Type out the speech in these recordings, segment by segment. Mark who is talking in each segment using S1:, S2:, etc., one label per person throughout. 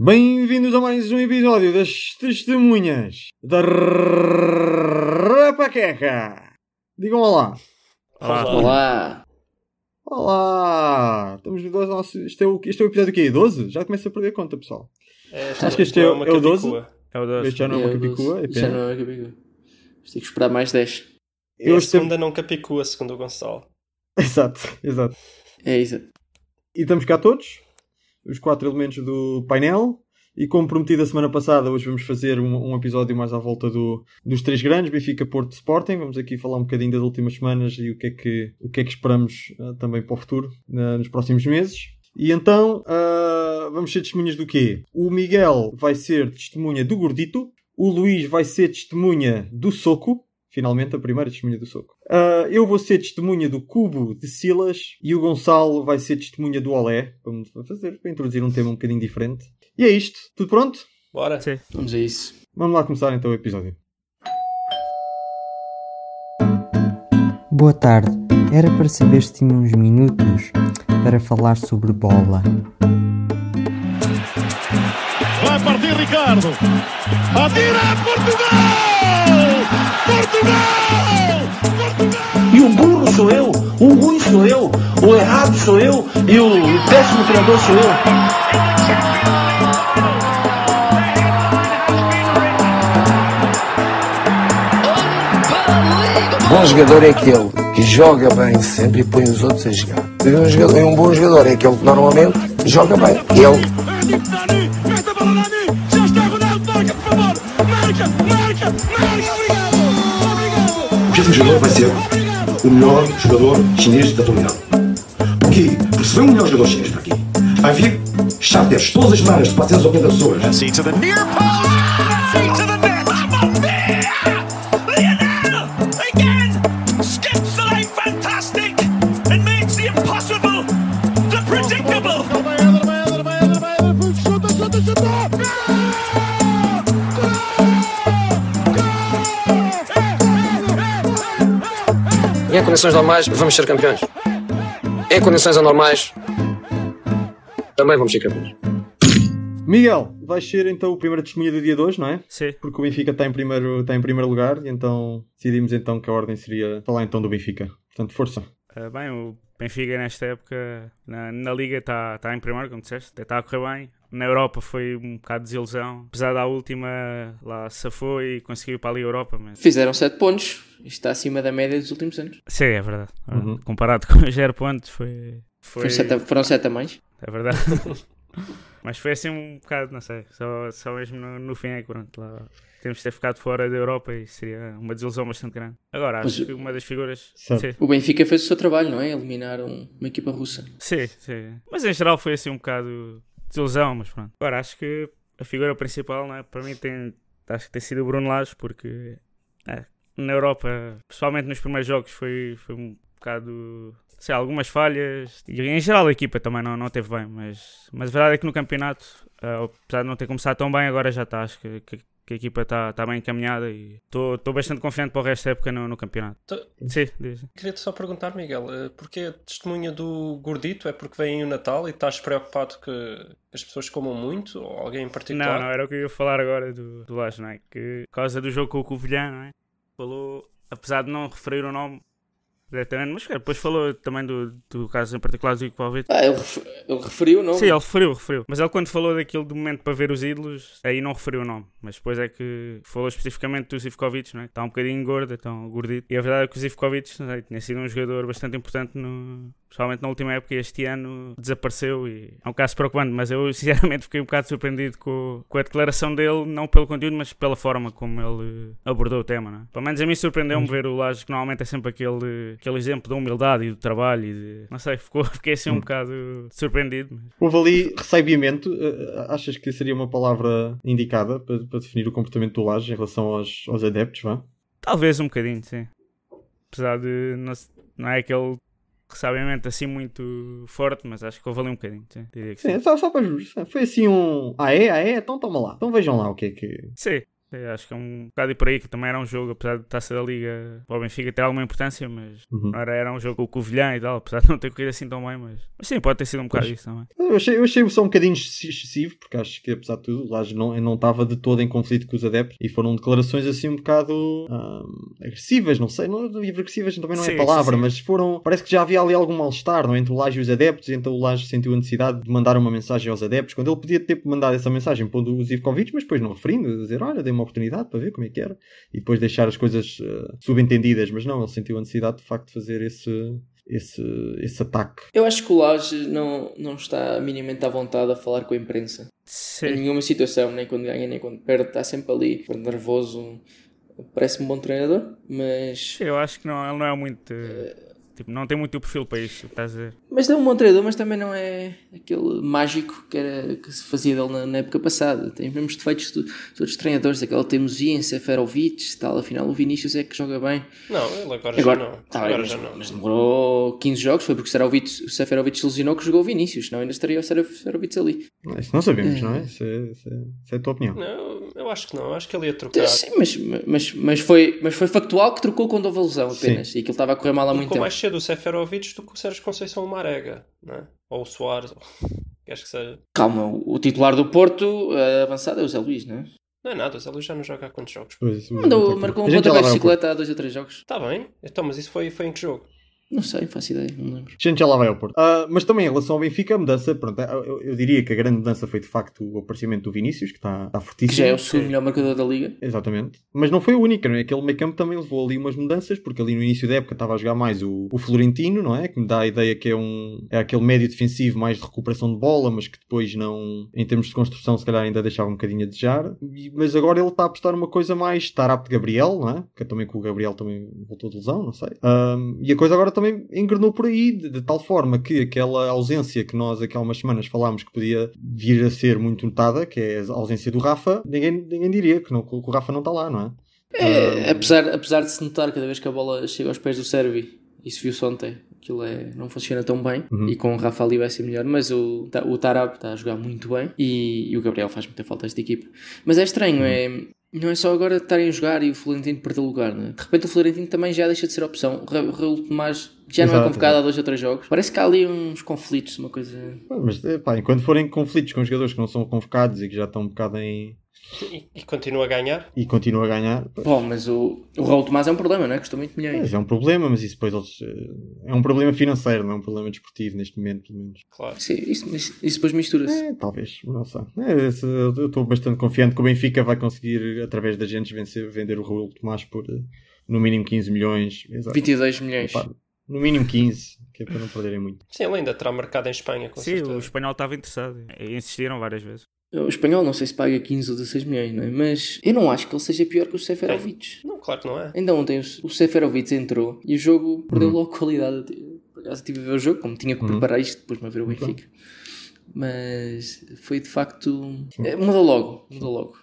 S1: Bem-vindos a mais um episódio das Testemunhas da Rapaqueca. Digam olá.
S2: Olá.
S3: Olá!
S1: Olá. Estamos no 12, nosso... este, é o... este é o episódio aqui, 12? Já começa a perder conta, pessoal.
S2: É,
S1: Acho que este é,
S2: uma
S1: é o 12.
S2: capicua. É o 12.
S1: Este já não é uma
S3: Eu-
S1: capicua, é
S3: Já não é uma capicua. Tenho que esperar mais 10.
S2: É
S1: Eu
S2: a
S1: estou...
S2: segunda não capicua, segundo o Gonçalo.
S1: Exato, exato.
S3: É isso.
S1: E estamos cá todos, os quatro elementos do painel. E como prometido a semana passada, hoje vamos fazer um, um episódio mais à volta do- dos três grandes, Benfica, Porto Sporting. Vamos aqui falar um bocadinho das últimas semanas e o que é que, o que, é que esperamos ah, também para o futuro, ah, nos próximos meses. E então, ah, vamos ser testemunhas do quê? O Miguel vai ser testemunha do Gordito, o Luís vai ser testemunha do Soco, finalmente a primeira testemunha do Soco. Ah, eu vou ser testemunha do Cubo de Silas e o Gonçalo vai ser testemunha do Olé. Vamos fazer para introduzir um tema um bocadinho diferente. E é isto. Tudo pronto?
S2: Bora.
S4: Sim.
S3: Vamos a isso.
S1: Vamos lá começar então o episódio.
S5: Boa tarde. Era para saber se tinha uns minutos para falar sobre bola.
S6: Vai partir Ricardo. Atira Portugal! Portugal!
S7: E o burro sou eu, o ruim sou eu, o errado sou eu e o péssimo treinador sou eu.
S8: Bom jogador é aquele que joga bem sempre e põe os outros a jogar. E um, jogador, um bom jogador é aquele que normalmente joga bem. Ele
S6: É.
S9: Esse jogador vai ser o melhor jogador chinês da atualidade. Porque vem o melhor jogador chinês para aqui, vai vir charters todas as semanas de 480 pessoas.
S8: Condições normais vamos ser campeões. Em condições anormais também vamos ser campeões.
S1: Miguel, vais ser então o primeiro testemunha do dia de hoje, não é?
S4: Sim.
S1: Porque o Benfica está em primeiro, está em primeiro lugar e então decidimos então que a ordem seria falar então do Benfica. Portanto, força.
S4: Ah, bem, o Benfica nesta época na, na Liga está tá em primeiro, como disseste, está a correr bem. Na Europa foi um bocado de desilusão. Apesar da última, lá safou e conseguiu ir para a Liga Europa. Mas...
S3: Fizeram 7 pontos. Isto está acima da média dos últimos anos.
S4: Sim, é verdade. é verdade.
S1: Uhum.
S4: Comparado com os 0 pontos, foi. foi...
S3: Foram 7 a, foram sete a mais.
S4: É verdade. Mas foi assim um bocado, não sei. Só, só mesmo no, no fim é que pronto. Lá, temos de ter ficado fora da Europa e seria uma desilusão bastante grande. Agora, acho
S3: Mas-
S4: que uma das figuras.
S3: O Benfica fez o seu trabalho, não é? Eliminar um- uma equipa russa.
S4: Sim, sim. Mas em geral foi assim um bocado desilusão, mas pronto. Agora acho que a figura principal, né, para mim, tem, acho que tem sido o Bruno Lage, porque é, na Europa, pessoalmente nos primeiros jogos, foi, foi um bocado. Sei, algumas falhas e em geral a equipa também não, não teve bem, mas, mas a verdade é que no campeonato, ah, apesar de não ter começado tão bem, agora já está. Acho que, que, que a equipa está tá bem encaminhada e estou bastante confiante para o resto da época no, no campeonato.
S2: Tu-
S4: Sim, diz.
S2: Queria-te só perguntar, Miguel, eh, porquê a testemunha do gordito? É porque vem o Natal e estás preocupado que as pessoas comam muito? Ou alguém em particular?
S4: Não, não, era o que eu ia falar agora do, do Laje, não é? Que por causa do jogo com o Covilhã, não é? Falou, apesar de não referir o nome diretamente, mas cara, depois falou também do, do caso em particular do Ivkovic.
S3: Ah, ele, ref- ele referiu o nome.
S4: Sim, ele referiu, referiu. Mas ele quando falou daquilo do momento para ver os ídolos, aí não referiu o nome. Mas depois é que falou especificamente do Zivkovic, não é? Está um bocadinho gordo, então gordito. E a verdade é que o Zivkovic sei, tinha sido um jogador bastante importante, no, principalmente na última época, e este ano desapareceu. E é um caso preocupante, mas eu sinceramente fiquei um bocado surpreendido com, com a declaração dele, não pelo conteúdo, mas pela forma como ele abordou o tema, não é? Pelo menos a mim surpreendeu-me ver o Laje, que normalmente é sempre aquele, aquele exemplo da humildade e do trabalho e de, não sei, ficou, fiquei assim um bocado surpreendido. mas-
S1: Houve ali recebiamento. eh, achas que seria uma palavra indicada para, para definir o comportamento do Laje em relação aos, aos adeptos, vá?
S4: Talvez um bocadinho, sim. Apesar de não, não é aquele ressabiamento assim muito forte, mas acho que houve ali um bocadinho, sim. Diria que sim.
S1: Sim, só, só para juros. Foi assim um. Ah é? Ah é? Então toma lá. Então vejam lá o que é que.
S4: Sim, É, acho que é um bocado e por aí que também era um jogo, apesar de taça da Liga para o Benfica ter alguma importância, mas
S1: Uhum.
S4: não era, era um jogo com o Covilhã e tal, apesar de não ter corrido assim tão bem, mas, mas sim, pode ter sido um bocado isso também.
S1: Eu achei, eu achei só um bocadinho excessivo, porque acho que apesar de tudo, o Laje não, não estava de todo em conflito com os adeptos e foram declarações assim um bocado ahm, agressivas, não sei, não agressivas também não é
S4: Sim,
S1: palavra,
S4: sim, sim.
S1: mas foram. Parece que já havia ali algum mal-estar não é? entre o Laje e os adeptos, então o Laje sentiu a necessidade de mandar uma mensagem aos adeptos, quando ele podia ter mandado essa mensagem pondo o Zivkovic, mas depois não referindo, dizer olha, dei uma oportunidade para ver como é que era e depois deixar as coisas ah, subentendidas, mas não, ele sentiu a necessidade de facto de fazer esse. Esse, esse ataque.
S3: Eu acho que o Laje não, não está minimamente à vontade a falar com a imprensa. Em
S4: Sim.
S3: nenhuma situação, nem quando ganha, nem quando perde, está sempre ali, nervoso. Parece-me um bom treinador, mas.
S4: Eu acho que não, ele não é muito. Tipo, não tem muito o perfil para isso, estás a dizer.
S3: Mas é um bom treinador, mas também não é aquele mágico que, era, que se fazia dele na, na época passada. Tem os mesmos defeitos de todos os treinadores, aquela teimosia em Seferovic, tal. Afinal, o Vinícius é que joga bem.
S2: Não, ele agora,
S3: Agora,
S2: já não.
S3: tá bem,
S2: agora
S3: mas,
S2: já não.
S3: mas demorou 15 jogos, foi porque o Seferovic, o Seferovic se lesionou que jogou o Vinícius, não ainda estaria o Seferovic ali.
S1: Isso não sabemos, não é? Isso é, isso é, isso é a tua opinião.
S2: Não, eu acho que não. Acho que ele ia trocar.
S3: Sim, mas, mas, mas, foi, mas foi factual que trocou quando houve a lesão apenas. E que ele estava a correr mal há muito tempo.
S2: mais cedo o Seferovic do que o Sérgio Conceição Marega, não é? Ou o Soares, que seja.
S3: Calma, o, titular do Porto eh, avançado é o Zé Luís, não é?
S2: Não é nada, o Zé Luís já não joga há quantos jogos?
S1: Pois,
S3: Mandou, marcou um pontapé de bicicleta há dois ou três jogos.
S2: Está bem, então, mas isso foi, foi em que jogo?
S3: Não sei, faço ideia, não lembro.
S1: Gente já lá vai ao Porto. Ah, mas também em relação ao Benfica, a mudança, pronto, eu, eu diria que a grande mudança foi de facto o aparecimento do Vinícius, que está, está
S3: Que
S1: fortíssimo.
S3: já é o segundo melhor marcador da liga.
S1: Exatamente. Mas não foi a única, não é? Aquele meio campo também levou ali umas mudanças, porque ali no início da época estava a jogar mais o, o Florentino, não é? Que me dá a ideia que é um é aquele médio defensivo mais de recuperação de bola, mas que depois não, em termos de construção, se calhar ainda deixava um bocadinho a desejar. Mas agora ele está a apostar uma coisa mais Tarap de Gabriel, não é? Que é também que o Gabriel também voltou de lesão, não sei. Ahm, e a coisa agora também engrenou por aí, de, de tal forma que aquela ausência que nós aqui há umas semanas falámos que podia vir a ser muito notada, que é a ausência do Rafa, ninguém, ninguém diria que, não, que o Rafa não está lá, não é?
S3: É, apesar, apesar de se notar cada vez que a bola chega aos pés do Servi, isso viu-se ontem, aquilo é, não funciona tão bem
S1: Uhum.
S3: e com o Rafa ali vai ser melhor, mas o, o Tarab está a jogar muito bem e, e o Gabriel faz muita falta a esta equipa. Mas é estranho, é, não é só agora estarem a jogar e o Florentino perder lugar, né? de repente o Florentino também já deixa de ser opção, o Ra- o Raul Tomás já não é
S1: Exato,
S3: convocado
S1: exato.
S3: há dois ou três jogos, parece que há ali uns conflitos, uma coisa.
S1: Mas, pá, enquanto forem conflitos com jogadores que não são convocados e que já estão um bocado em.
S2: E, e continua a ganhar?
S1: e continuam a ganhar,
S3: Bom, mas o, o Raul Tomás é um problema, não é? Custou muito milhões.
S1: Mas é um problema, mas isso depois eles, eh, é um problema financeiro, não é um problema desportivo neste momento, pelo menos.
S2: Claro.
S3: Sim, isso, isso, isso depois mistura-se.
S1: É, talvez, não sei. É, eu estou bastante confiante que o Benfica vai conseguir, através da gente, vencer, vender o Raul Tomás por eh, no mínimo 15 milhões. Exato.
S3: 22 milhões.
S1: Pá, no mínimo 15, que é para não perderem muito.
S2: Sim, ele ainda terá marcado em Espanha, com
S4: Sim,
S2: certeza.
S4: o espanhol estava interessado e insistiram várias vezes.
S3: O espanhol não sei se paga 15 ou 16 milhões, não é? Mas eu não acho que ele seja pior que o Seferovic.
S2: Não, claro que não é.
S3: Ainda ontem o Seferovic entrou e o jogo perdeu logo qualidade. Por acaso estive a ver o jogo, como tinha que preparar isto depois de me ver o Benfica. Mas foi de facto. é, Muda logo, muda logo.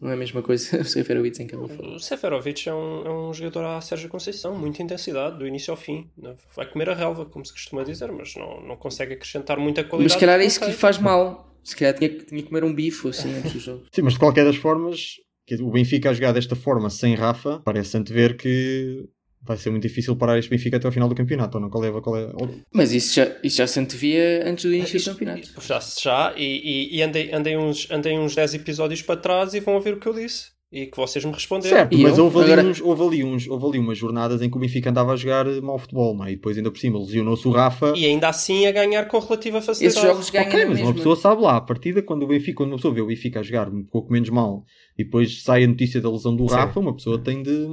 S3: Não é a mesma coisa o Seferovic em campo.
S2: O Seferovic é um, é um jogador à Sérgio Conceição, muita intensidade, do início ao fim. Vai comer a relva, como se costuma dizer, mas não, não consegue acrescentar muita qualidade.
S3: Mas se calhar é isso que lhe faz mal. Se calhar tinha que, tinha que comer um bife assim antes do jogo.
S1: Sim, mas de qualquer das formas, que o Benfica a jogar desta forma sem Rafa, parece antever que vai ser muito difícil parar este Benfica até ao final do campeonato. Ou não? Qual é, qual é,
S3: Mas isso já, isso já se antevia antes do início do campeonato.
S2: Já, já e, e, e andei, andei, uns, andei uns 10 episódios para trás e vão ouvir o que eu disse. E que vocês me responderam.
S1: Certo,
S3: E
S1: mas
S3: eu?
S1: houve ali,
S3: Agora-
S1: uns, houve, ali uns, houve ali umas jornadas em que o Benfica andava a jogar mau futebol, não é? E depois ainda por cima lesionou-se o Rafa.
S2: E ainda assim a ganhar com relativa facilidade.
S3: Esses jogos ganham
S1: Ok, mas
S3: mesma.
S1: uma pessoa sabe lá, a partida, quando o Benfica, quando uma pessoa vê o Benfica a jogar um pouco menos mal e depois sai a notícia da lesão do
S4: Sim.
S1: Rafa, uma pessoa tem de,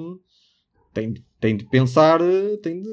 S1: tem, de- tem de pensar, eh, tem de.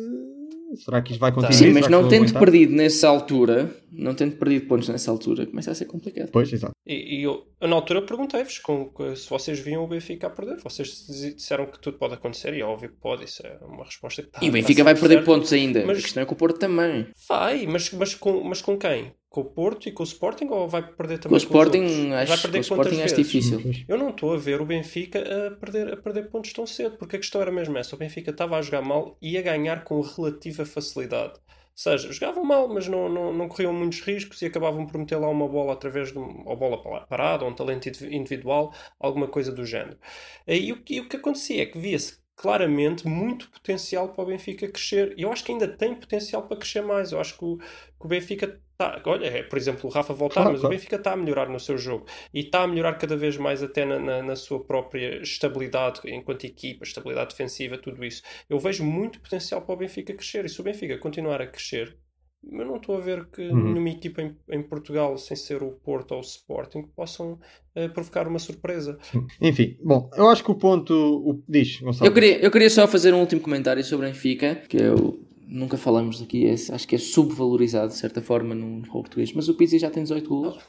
S1: Será que isto vai continuar?
S3: Sim,
S1: Será
S3: mas não tendo
S1: aguentar?
S3: perdido nessa altura, não tendo perdido pontos nessa altura, começa a ser complicado.
S1: Pois, exato.
S2: E, e eu, eu, na altura, perguntei-vos com- com- se vocês viam o Benfica a perder. Vocês disseram que tudo pode acontecer e é óbvio que pode. Isso é uma resposta que está.
S3: E o
S2: está
S3: Benfica vai perder
S2: certa.
S3: pontos ainda.
S2: Mas-.
S3: A questão é que o Porto também.
S2: Vai, mas, mas, com, mas com quem? Com o Porto e com o Sporting ou vai perder
S3: Com
S2: também
S3: o
S2: os
S3: Sporting,
S2: vai
S3: acho, com
S2: perder
S3: o Sporting acho difícil.
S2: Eu não estou a ver o Benfica a perder, a perder pontos tão cedo, porque a questão era mesmo essa. O Benfica estava a jogar mal e a ganhar com relativa facilidade. Seja, jogavam mal, mas não, não, não corriam muitos riscos e acabavam por meter lá uma bola através de uma bola parada, ou um talento individual, alguma coisa do género. E o, e o que acontecia é que via-se claramente muito potencial para o Benfica crescer. E eu acho que ainda tem potencial para crescer mais. Eu acho que o, que o Benfica está. Olha, é, por exemplo, o Rafa voltar,
S1: Claro,
S2: mas
S1: claro.
S2: o Benfica está a melhorar no seu jogo. E está a melhorar cada vez mais até na, na, na sua própria estabilidade enquanto equipa, estabilidade defensiva, tudo isso. Eu vejo muito potencial para o Benfica crescer. E se o Benfica continuar a crescer. Eu não estou a ver que
S1: Uhum.
S2: nenhuma equipa em, em Portugal, sem ser o Porto ou o Sporting, possam eh, provocar uma surpresa.
S1: Enfim, bom, eu acho que o ponto. O, diz, Gonçalo.
S3: Eu queria, eu queria só fazer um último comentário sobre o Benfica, que eu nunca falamos aqui, é- acho que é subvalorizado de certa forma no futebol português, mas o Pizzi já tem 18 golos, já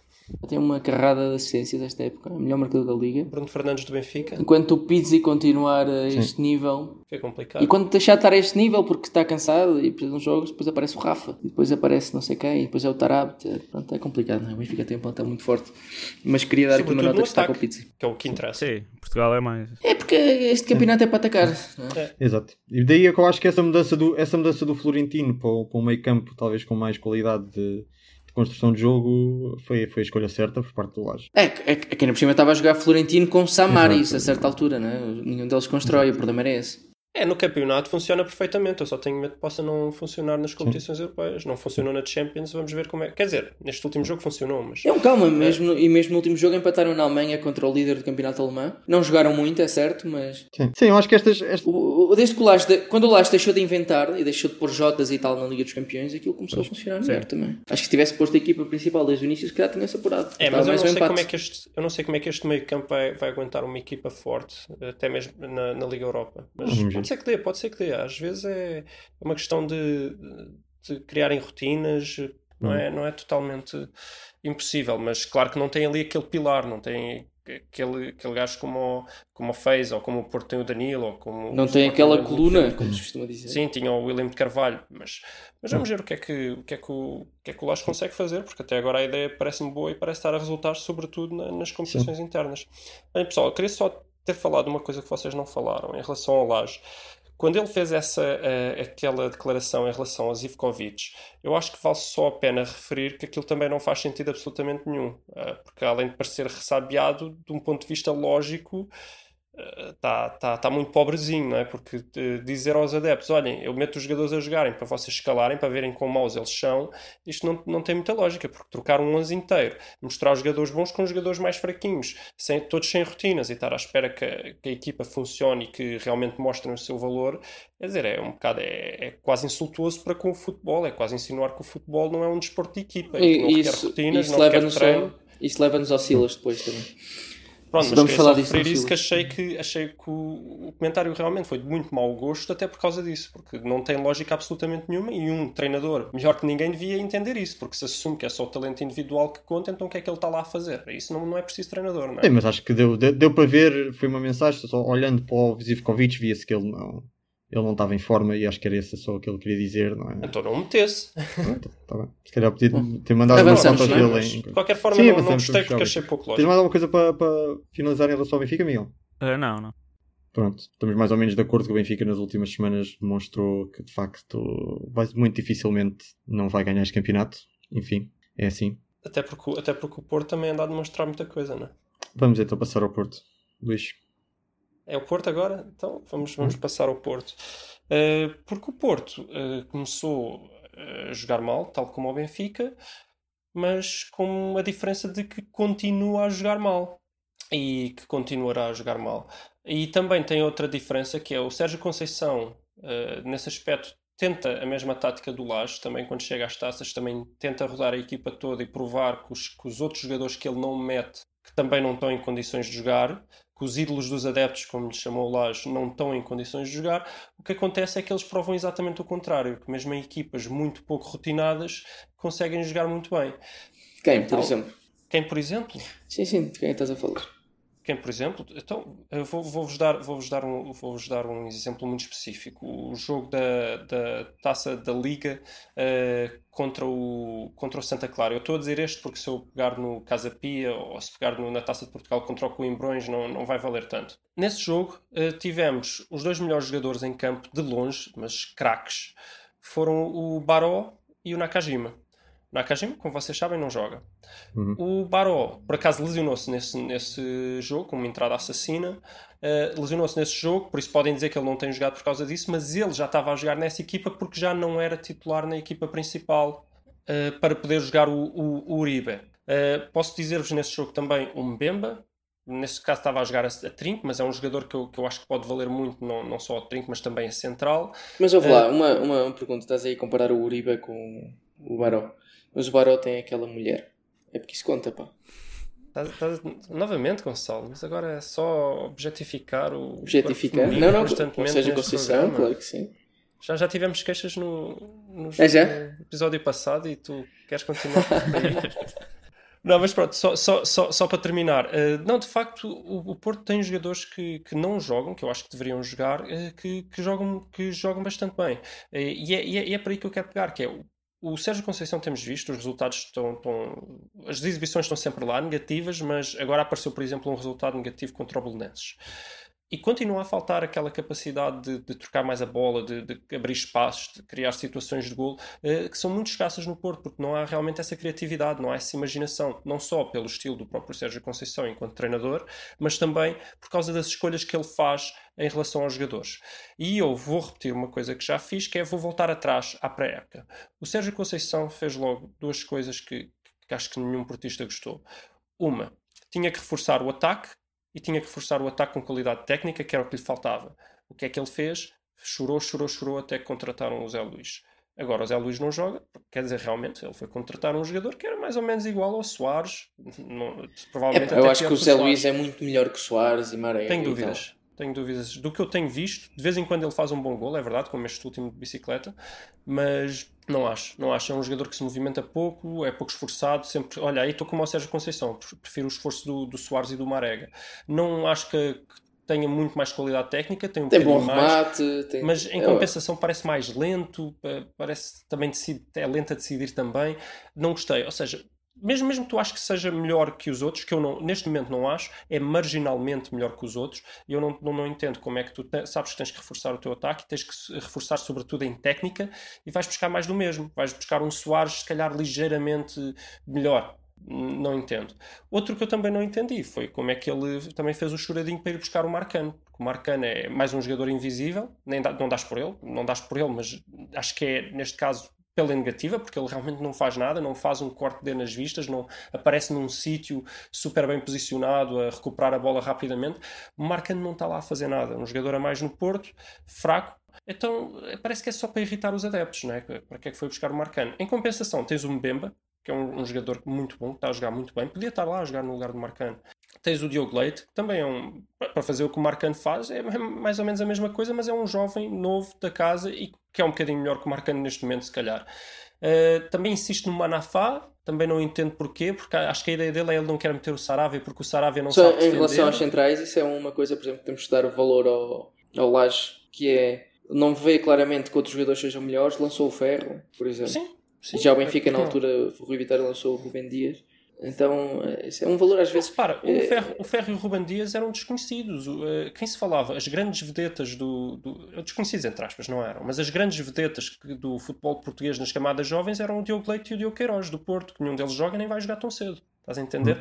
S3: tem uma carrada de assistências esta época, é o melhor marcador da liga.
S2: Bruno Fernandes do Benfica,
S3: Enquanto o Pizzi continuar a este nível,
S2: que é complicado.
S3: e quando deixar de estar a este nível porque está cansado e precisa de uns jogos, depois aparece o Rafa, e depois aparece não sei quem, e depois é o Tarab, pronto, é complicado, não é? O Benfica tem um plantel muito forte, mas queria dar aqui uma nota
S2: no
S3: que está com o Pizzi.
S2: que é o que interessa.
S4: Sim, Portugal é mais.
S3: É porque este campeonato é para atacar, não é?
S1: Exato. E daí é que eu acho que essa mudança do, essa mudança do Florentino para, o- para um meio campo, talvez com mais qualidade de, de construção de jogo, foi, foi a escolha certa por parte do Laje.
S3: É, é, é que ainda por cima estava a jogar Florentino com Samaris a certa altura, né? Nenhum deles constrói, o problema era esse.
S2: É, no campeonato funciona perfeitamente. Eu só tenho medo que possa não funcionar nas competições europeias. Não funcionou na Champions, vamos ver como é. Quer dizer, neste último jogo funcionou, mas.
S3: Não, calma, mesmo, e mesmo no último jogo empataram na Alemanha contra o líder do campeonato alemão. Não jogaram muito, é certo, mas.
S1: Sim, Sim eu acho que estas. estas-
S3: O, o- desde que o Lage, de- quando o Lage deixou de inventar e deixou de pôr Jotas e tal na Liga dos Campeões, aquilo começou a funcionar melhor também. Acho que se tivesse posto a equipa principal desde o início, se calhar tinha-se apurado.
S2: É, mas eu
S3: mais
S2: não,
S3: um
S2: sei
S3: empate.
S2: como é que este, eu não sei como é que este meio campo vai, vai aguentar uma equipa forte, até mesmo na, na Liga Europa. Mas. Pode ser que dê, pode ser que dê. Às vezes é uma questão de, de criarem rotinas, não é, não é totalmente impossível, mas claro que não tem ali aquele pilar, não tem aquele, aquele gajo como o, como o Fez, ou como o Porto tem o Danilo, ou como
S3: Não
S2: o
S3: tem aquela coluna, como se costuma dizer.
S2: Sim, tinha o William de Carvalho, mas, mas vamos ver o que é que o, que é que o, o que é que o Lage consegue fazer, porque até agora a ideia parece-me boa e parece estar a resultar, sobretudo na- nas competições internas. Bem, pessoal, eu queria só ter falado uma coisa que vocês não falaram em relação ao Lage. Quando ele fez essa, eh, aquela declaração em relação a Zivkovic, eu acho que vale só a pena referir que aquilo também não faz sentido absolutamente nenhum, eh, porque além de parecer ressabiado, de um ponto de vista lógico, está tá, tá muito pobrezinho, não é? Porque eh, dizer aos adeptos, olhem, eu meto os jogadores a jogarem para vocês escalarem, para verem quão maus eles são, isto não, não tem muita lógica, porque trocar um 11 inteiro, mostrar os jogadores bons com os jogadores mais fraquinhos, sem, todos sem rotinas e estar à espera que a, que a equipa funcione e que realmente mostrem o seu valor, quer dizer, é um bocado, é, é quase insultuoso para com o futebol, é quase insinuar que o futebol não é um desporto de equipa, e, não
S3: E
S2: requer
S3: isso,
S2: rotinas,
S3: isso
S2: não
S3: leva-nos
S2: treino.
S3: ao- isso leva-nos ao Silas depois também.
S2: Pronto,
S3: Se
S2: mas
S3: falar disso
S2: isso que achei que, achei que o, o comentário realmente foi de muito mau gosto, até por causa disso, porque não tem lógica absolutamente nenhuma e um treinador melhor que ninguém devia entender isso, porque se assume que é só o talento individual que conta, então o que é que ele está lá a fazer? Isso não, não é preciso treinador, não é?
S1: Sim, mas acho que deu, deu, deu para ver, foi uma mensagem, só olhando para o Zivkovic, via-se que ele não, ele não estava em forma e acho que era esse só o que ele queria dizer, não é?
S2: Então não o metesse.
S1: Tá bem. Se calhar podia ter mandado umas fotos
S3: não é?
S1: dele em.
S2: De qualquer forma,
S1: Sim,
S2: não, não gostei porque achei pouco
S1: Tens
S2: lógico.
S1: mais alguma coisa para, para finalizar em relação ao Benfica, Miguel?
S4: Ah, não, não.
S1: Pronto, estamos mais ou menos de acordo que o Benfica nas últimas semanas demonstrou que de facto vai, muito dificilmente não vai ganhar este campeonato. Enfim, é assim.
S2: Até porque, até porque o Porto também anda a demonstrar muita coisa, não é?
S1: Vamos então passar ao Porto. Luís.
S2: É o Porto agora? Então vamos, vamos passar ao Porto. Uh, porque o Porto uh, começou uh, a jogar mal, tal como o Benfica, mas com a diferença de que continua a jogar mal e que continuará a jogar mal. E também tem outra diferença que é o Sérgio Conceição, uh, nesse aspecto, tenta a mesma tática do Lage, também quando chega às taças, também tenta rodar a equipa toda e provar que os, que os outros jogadores que ele não mete, que também não estão em condições de jogar, que os ídolos dos adeptos, como lhe chamou o Lage, não estão em condições de jogar, o que acontece é que eles provam exatamente o contrário, que mesmo em equipas muito pouco rotinadas conseguem jogar muito bem.
S3: Quem, por
S2: Então,
S3: exemplo?
S2: Quem, por exemplo?
S3: Sim, sim, de quem estás a falar?
S2: Quem, por exemplo? Então, vou- vou-vos dar, vou-vos dar, um, vou-vos dar um exemplo muito específico. O jogo da, da taça da Liga eh, contra, o, contra o Santa Clara. Eu estou a dizer este porque se eu pegar no Casa Pia ou se pegar no- na taça de Portugal contra o Coimbrões não, não vai valer tanto. Nesse jogo eh, tivemos os dois melhores jogadores em campo de longe, mas craques. foram o Baró e o Nakajima. Nakajima, como vocês sabem, não joga.
S1: Uhum.
S2: O Baró, por acaso, lesionou-se nesse, nesse jogo, com uma entrada assassina. Uh, lesionou-se nesse jogo, por isso podem dizer que ele não tem jogado por causa disso, mas ele já estava a jogar nessa equipa porque já não era titular na equipa principal uh, para poder jogar o, o, o Uribe. Uh, posso dizer-vos nesse jogo também o Mbemba, nesse caso estava a jogar a, a trinco, mas é um jogador que eu, que eu acho que pode valer muito, não, não só a trinco, mas também a central.
S3: Mas ouve lá, uma, uma pergunta: estás aí a comparar o Uribe com o Baró, mas o Baró tem aquela mulher. É porque isso conta, pá.
S2: Estás- estás- novamente, Gonçalo, mas agora é só objetificar o.
S3: Objetificar? Não, não,
S2: constantemente
S3: ou seja, Conceição, claro que sim.
S2: Já, já tivemos queixas no, no,
S3: É
S2: episódio passado e tu queres continuar? Não, mas pronto, só, só, só, só para terminar. eh, não, de facto, o, o Porto tem jogadores que, que não jogam, que eu acho que deveriam jogar, eh, que, que, jogam, que jogam bastante bem. Eh, e, é, e, é, e é para aí que eu quero pegar, que é o, o Sérgio Conceição temos visto, os resultados estão, estão- As exibições estão sempre lá, negativas, mas agora apareceu, por exemplo, um resultado negativo contra o Belenenses. E continua a faltar aquela capacidade de, de trocar mais a bola, de, de abrir espaços, de criar situações de golo, eh, que são muito escassas no Porto, porque não há realmente essa criatividade, não há essa imaginação, não só pelo estilo do próprio Sérgio Conceição enquanto treinador, mas também por causa das escolhas que ele faz em relação aos jogadores. E eu vou repetir uma coisa que já fiz, que é vou voltar atrás à pré-época. O Sérgio Conceição fez logo duas coisas que, que acho que nenhum portista gostou. Uma, tinha que reforçar o ataque e tinha que reforçar o ataque com qualidade técnica, que era o que lhe faltava. O que é que ele fez? Chorou, chorou, chorou até que contrataram o Zé Luís. Agora o Zé Luís não joga, quer dizer, realmente, ele foi contratar um jogador que era mais ou menos igual ao Soares. Não, provavelmente
S3: É, eu acho que o
S2: o
S3: Zé
S2: Soares.
S3: Luís é muito melhor que Soares e Maré.
S2: Tenho
S3: e tal.
S2: dúvidas. Tenho dúvidas. Do que eu tenho visto, de vez em quando ele faz um bom gol, é verdade, como este último de bicicleta, mas não acho. Não acho. É um jogador que se movimenta pouco, é pouco esforçado. Sempre, olha, aí estou como o Sérgio Conceição, prefiro o esforço do, do Soares e do Marega. Não acho que, que tenha muito mais qualidade técnica, tem um
S3: Tem bom
S2: mais.
S3: remate. Tem...
S2: Mas em
S3: é,
S2: compensação parece mais lento, pa- parece também decide, é lento a decidir também. Não gostei. Ou seja, mesmo, mesmo que tu aches que seja melhor que os outros, que eu não, neste momento não acho, é marginalmente melhor que os outros, e eu não, não, não entendo como é que tu te- sabes que tens que reforçar o teu ataque, tens que reforçar sobretudo em técnica, e vais buscar mais do mesmo. Vais buscar um Soares, se calhar, ligeiramente melhor. Não entendo. Outro que eu também não entendi foi como é que ele também fez o choradinho para ir buscar o Marcano. O Marcano é mais um jogador invisível, nem dá- não dás por ele, não dás por ele, mas acho que é, neste caso, pela negativa, porque ele realmente não faz nada, não faz um corte de nas vistas, não aparece num sítio super bem posicionado a recuperar a bola rapidamente. O Marcano não está lá a fazer nada. Um jogador a mais no Porto, fraco. Então eh, parece que é só para irritar os adeptos, não é? Para que é que foi buscar o Marcano? Em compensação, tens o Mbemba, que é um, um jogador muito bom, que está a jogar muito bem, podia estar lá a jogar no lugar do Marcano. Tens o Diogo Leite, que também é um. Para fazer o que o Marcano faz, é mais ou menos a mesma coisa, mas é um jovem novo da casa e que é um bocadinho melhor que o Marcano neste momento, se calhar. Uh, também insiste no Manafá, também não entendo porquê, porque acho que a ideia dele é ele não quer meter o Sarabia, porque o Sarabia não
S3: Só
S2: sabe
S3: em
S2: defender.
S3: relação aos centrais, isso é uma coisa, por exemplo, que temos que dar valor ao, ao Laje, que é não vê claramente que outros jogadores sejam melhores, lançou o Ferro, por exemplo.
S2: Sim, sim.
S3: Já o Benfica, na
S2: Não.
S3: altura, o Rui Vitória lançou o Rubem Dias. Então, eh, é um valor às
S2: Mas
S3: vezes.
S2: repara, o
S3: eh,
S2: Ferro, o Ferro e o Ruben Dias eram desconhecidos. Eh, Quem se falava, as grandes vedetas do, do. Desconhecidos, entre aspas, não eram, mas as grandes vedetas do futebol português nas camadas jovens eram o Diogo Leite e o Diogo Queiroz, do Porto, que nenhum deles joga nem vai jogar tão cedo. Estás a entender?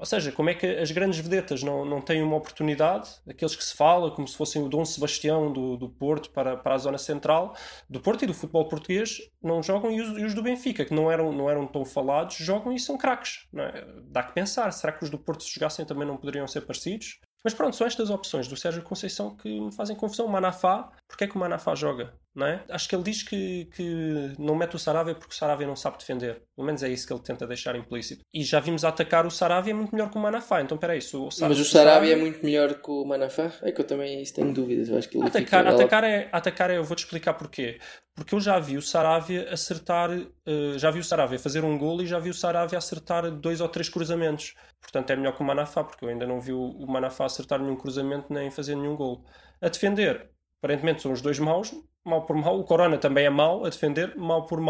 S2: Ou seja, como é que as grandes vedetas não, não têm uma oportunidade, aqueles que se fala como se fossem o Dom Sebastião do, do Porto para, para a zona central, do Porto e do futebol português, não jogam, e os, e os do Benfica, que não eram, não eram tão falados, jogam e são craques. é? Dá que pensar, será que os do Porto se jogassem também não poderiam ser parecidos? Mas pronto, são estas opções do Sérgio Conceição que me fazem confusão. O Manafá, porque é que o Manafá joga? Não é? Acho que ele diz que, que não mete o Saravia porque o Saravia não sabe defender. Pelo menos é isso que ele tenta deixar implícito. E já vimos atacar o Saravia muito melhor que o Manafá. Então peraí, se o Sa-
S3: Mas o Sarabia é muito melhor que o Manafá? É que eu também isso tenho dúvidas. Eu acho que ele
S2: Atacar,
S3: fica-
S2: atacar, é, atacar é, eu vou-te explicar porquê. Porque eu já vi o Saravia acertar, eh, já vi o Saravia fazer um golo e já vi o Saravia acertar dois ou três cruzamentos. Portanto, é melhor que o Manafá, porque eu ainda não vi o, o Manafá acertar nenhum cruzamento nem fazer nenhum golo. A defender, aparentemente são os dois maus, mau por mau. O Corona também é mau a defender, mau por.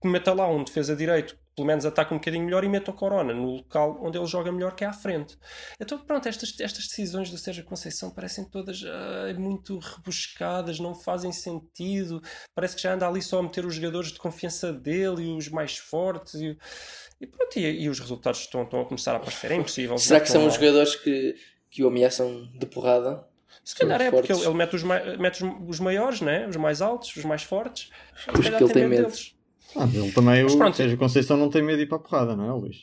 S2: Que meta lá um defesa direito pelo menos ataque um bocadinho melhor e meta o Corona no local onde ele joga melhor, que é à frente. Então, pronto, estas, estas decisões do Sérgio Conceição parecem todas ai, muito rebuscadas, não fazem sentido. Parece que já anda ali só a meter os jogadores de confiança dele e os mais fortes. E, e pronto, e, e os resultados estão, estão a começar a aparecer. É impossível.
S3: Será que são os
S2: mal.
S3: jogadores que, que o ameaçam de porrada?
S2: Se calhar é porque
S3: fortes?
S2: ele, ele mete, os, mete os, os maiores, né? os mais altos, os mais fortes. Se
S3: Os
S2: calhar
S3: que ele tem medo.
S2: deles.
S1: Ah, ele também,
S2: Mas
S1: o
S2: pronto.
S1: Sérgio Conceição não tem medo de ir para a porrada, não é, Luís?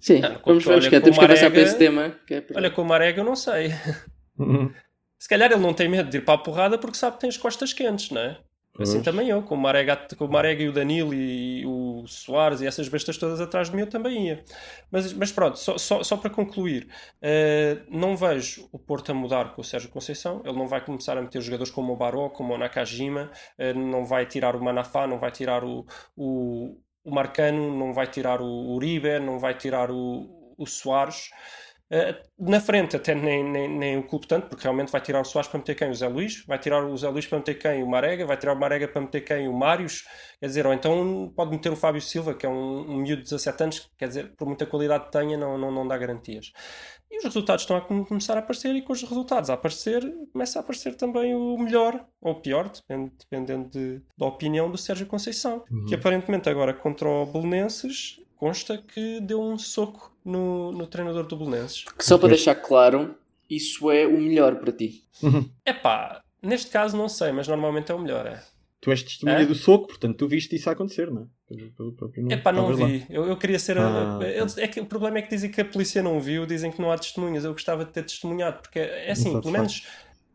S3: Sim,
S2: Ah,
S3: vamos, vamos cá,
S2: com
S3: temos
S2: o
S3: que avançar para esse tema. Que é
S2: Olha, com o Marega eu não sei.
S1: Uhum.
S2: Se calhar ele não tem medo de ir para a porrada porque sabe que tem as costas quentes, não é? Assim
S1: Pois.
S2: também eu, com o, Marega, com o Marega e o Danilo e o Soares e essas bestas todas atrás de mim, eu também ia. Mas, mas pronto, só, só, só para concluir, eh, não vejo o Porto a mudar com o Sérgio Conceição. Ele não vai começar a meter jogadores como o Baró, como o Nakajima, eh, não vai tirar o Manafá, não vai tirar o, o, o Marcano, não vai tirar o Uribe, não vai tirar o, o Soares. Uh, na frente até nem, nem, nem o culpo tanto, porque realmente vai tirar o Soares para meter quem? O Zé Luís, vai tirar o Zé Luís para meter quem? O Marega, vai tirar o Marega para meter quem? O Mários, quer dizer, ou então pode meter o Fábio Silva, que é um, um miúdo de 17 anos, quer dizer, por muita qualidade que tenha, não, não, não dá garantias. E os resultados estão a com- começar a aparecer, e com os resultados a aparecer, começa a aparecer também o melhor ou o pior, depende- dependendo de- da opinião do Sérgio Conceição, que aparentemente agora contra o Belenenses consta que deu um soco no, no treinador do Belenenses.
S3: Que só para deixar claro, isso é o melhor para ti.
S2: Epá, neste caso não sei, mas normalmente é o melhor, é.
S1: Tu és testemunha
S2: É?
S1: do soco, portanto tu viste isso acontecer, não é? Nome.
S2: Epá, não vi. Eu, eu queria ser. a-
S1: Ah,
S2: eles- é que, o problema é que dizem que a polícia não viu, dizem que não há testemunhas. Eu gostava de ter testemunhado, porque é assim,
S1: Exato,
S2: pelo menos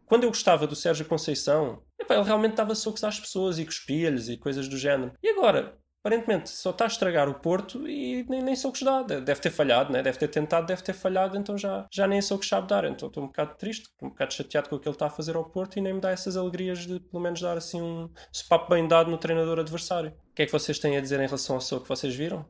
S2: quando eu gostava do Sérgio Conceição, epá, ele realmente dava socos às pessoas e cuspia-lhes e coisas do género. E agora? Aparentemente só está a estragar o Porto e nem, nem socos dá. De- Deve ter falhado, né? deve ter tentado, deve ter falhado, então já, já nem socos sabe dar. Então estou um bocado triste, um bocado chateado com o que ele está a fazer ao Porto e nem me dá essas alegrias de pelo menos dar assim um papo bem dado no treinador adversário. O que é que vocês têm a dizer em relação ao soco? Vocês viram?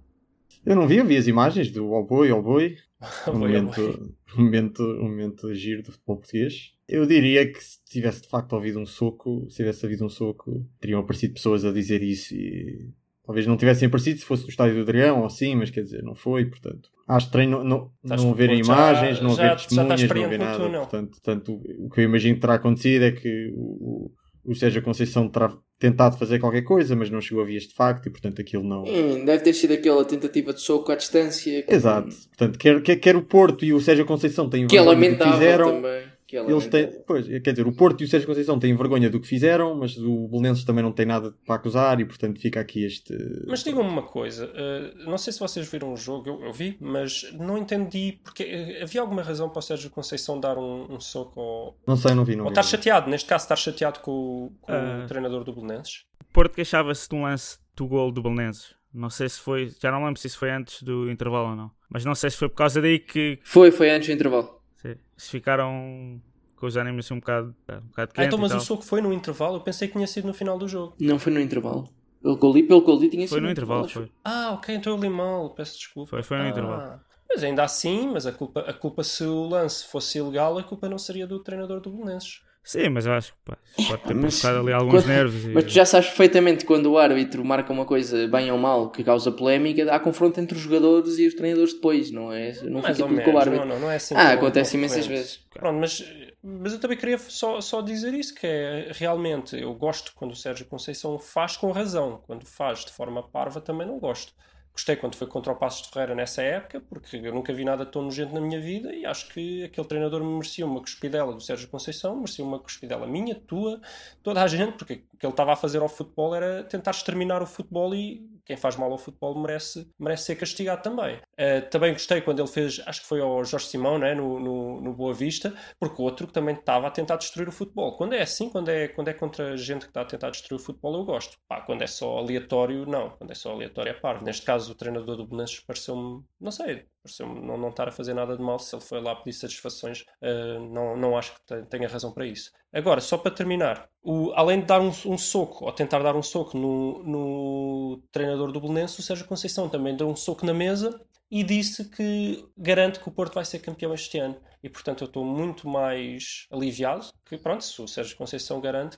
S1: Eu não vi, eu vi as imagens do All Boy. Um
S2: Boi, boi.
S1: momento, um, momento, um momento giro do futebol português. Eu diria que se tivesse de facto ouvido um soco, se tivesse havido um soco, teriam aparecido pessoas a dizer isso e talvez não tivessem aparecido se fosse no estádio do Dragão ou assim, mas quer dizer, não foi, portanto. Acho estranho não, não,
S2: Estás
S1: não verem
S2: Porto já-
S1: imagens, não
S2: já-
S1: ver
S2: já
S1: testemunhas,
S2: estás
S1: não
S2: experiente
S1: ver
S2: no
S1: nada.
S2: túnel.
S1: Portanto, portanto, o que eu imagino que terá acontecido é que o, o, o Sérgio Conceição terá tentado fazer qualquer coisa, mas não chegou a vias de facto e portanto aquilo não.
S3: Hum, deve ter sido aquela tentativa de soco à distância. que-
S1: Exato. Portanto, quer, quer, quer o Porto e o Sérgio Conceição têm
S3: Que é
S1: que
S3: lamentável
S1: fizeram.
S3: também. Que é
S1: Eles
S3: lamentável.
S1: têm, pois, quer dizer, o Porto e o Sérgio Conceição têm vergonha do que fizeram, mas o Belenenses também não tem nada para acusar e portanto fica aqui este.
S2: Mas digam-me uma coisa, eh, não sei se vocês viram o jogo, eu, eu vi, mas não entendi porque eh, havia alguma razão para o Sérgio Conceição dar um, um soco ao.
S1: Não sei, não vi, não
S2: Ou
S1: vi.
S2: estar chateado, neste caso, estar chateado com, o- com
S4: Ah.
S2: o treinador do Belenenses.
S4: O Porto queixava-se de um lance do gol do Belenenses. Não sei se foi, já não lembro se isso foi antes do intervalo ou não. Mas não sei se foi por causa daí que
S3: Foi, foi antes do intervalo.
S4: Se, se ficaram com os ânimos assim um bocado, um bocado
S2: Ah, então, mas o soco foi no intervalo? Eu pensei que tinha sido no final do jogo.
S3: Não foi no intervalo. Pelo que eu li, pelo que eu li, tinha
S4: Foi
S3: sido
S4: no intervalo,
S3: acho.
S4: foi.
S2: Ah, ok, então eu li mal, peço desculpa.
S4: Foi, foi no
S2: Ah,
S4: intervalo.
S2: Mas ainda assim, mas a culpa, a culpa se o lance fosse ilegal, a culpa não seria do treinador do Belenenses.
S4: Sim, mas eu acho que pá, pode ter
S3: mas-
S4: provocado ali alguns
S3: quando-
S4: nervos. E...
S3: Mas tu já sabes perfeitamente que quando o árbitro marca uma coisa bem ou mal que causa polémica, há confronto entre os jogadores e os treinadores depois, não é? Não
S2: Mais
S3: fica
S2: ou
S3: tudo
S2: menos,
S3: com o árbitro.
S2: não, não, não é assim
S3: ah, acontece imensas vezes.
S2: Pronto, mas, mas eu também queria só, só dizer isso, que é realmente, eu gosto quando o Sérgio Conceição faz com razão, quando faz de forma parva também não gosto. Gostei quando foi contra o Passos de Ferreira nessa época, porque eu nunca vi nada tão nojento na minha vida e acho que aquele treinador merecia uma cuspidela do Sérgio Conceição, merecia uma cuspidela minha, tua, toda a gente, porque o que ele estava a fazer ao futebol era tentar exterminar o futebol e quem faz mal ao futebol merece, merece ser castigado também. Eh, também gostei quando ele fez, acho que foi ao Jorge Simão, né, no, no, no Boa Vista, porque outro que também estava a tentar destruir o futebol. Quando é assim, quando é, quando é contra gente que está a tentar destruir o futebol, eu gosto. Pá, quando é só aleatório, não. Quando é só aleatório, é parvo. Neste caso, o treinador do Belenenses pareceu-me, não sei, pareceu-me não, não estar a fazer nada de mal. Se ele foi lá pedir satisfações, eh, não, não acho que te- tenha razão para isso. Agora, só para terminar, o- além de dar um, um soco, ou tentar dar um soco no, no treinador do Belenenses, o Sérgio Conceição também deu um soco na mesa e disse que garante que o Porto vai ser campeão este ano. E portanto eu estou muito mais aliviado que, pronto, se o Sérgio Conceição garante,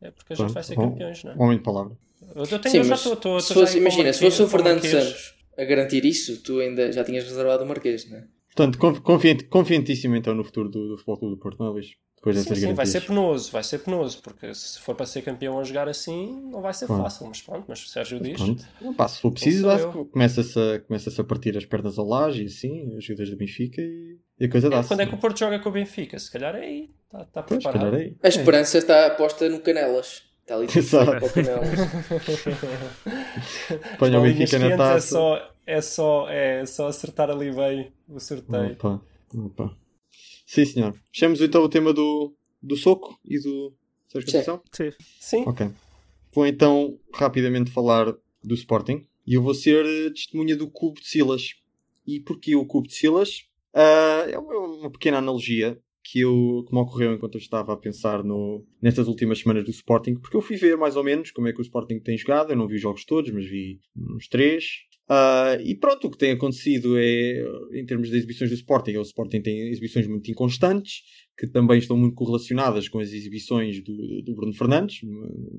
S2: é porque a gente
S1: Pronto,
S2: vai ser
S1: bom.
S2: campeões, não é?
S1: Homem de palavra.
S2: Eu, eu tenho,
S3: Sim,
S2: eu já estou-
S3: imagina, se fosse o Fernando. Santos a garantir isso, tu ainda já tinhas reservado o Marquês, não é?
S1: Portanto, confi- confiante, confiantíssimo então no futuro do, do Futebol Clube do Porto, não é, Luís? Depois
S2: Sim, sim, vai
S1: garantias.
S2: ser penoso, vai ser penoso, porque se for para ser campeão a jogar assim, não vai ser
S1: Claro.
S2: fácil, mas pronto, mas o Sérgio diz.
S1: Pronto. Não, pá, se for preciso, vai- começa-se a, começa a partir as pernas ao laje e assim, as jogadas do Benfica e, e a coisa
S2: É,
S1: dá-se.
S2: quando é que o Porto joga com o Benfica? Se calhar é aí, está tá
S1: se
S2: preparado.
S1: é aí.
S3: A esperança está posta no Canelas. Está ali tudo para o Canelas.
S1: O Benfica na
S2: quentes
S1: taça.
S2: É só, é, só, é só acertar ali bem o sorteio.
S1: Opa, opa. Sim, senhor. Fechamos então o tema do, do soco e do
S3: Sim.
S1: Conceição?
S4: Sim.
S2: Sim,
S1: Ok. Vou então rapidamente falar do Sporting e eu vou ser testemunha do Cubo de Silas. E porquê o Cubo de Silas? Ah, é uma, uma pequena analogia que, eu, que me ocorreu enquanto eu estava a pensar no, nestas últimas semanas do Sporting, porque eu fui ver mais ou menos como é que o Sporting tem jogado. Eu não vi os jogos todos, mas vi uns três. Ah, e pronto, o que tem acontecido é, em termos de exibições do Sporting, é o Sporting tem exibições muito inconstantes, que também estão muito correlacionadas com as exibições do, do Bruno Fernandes,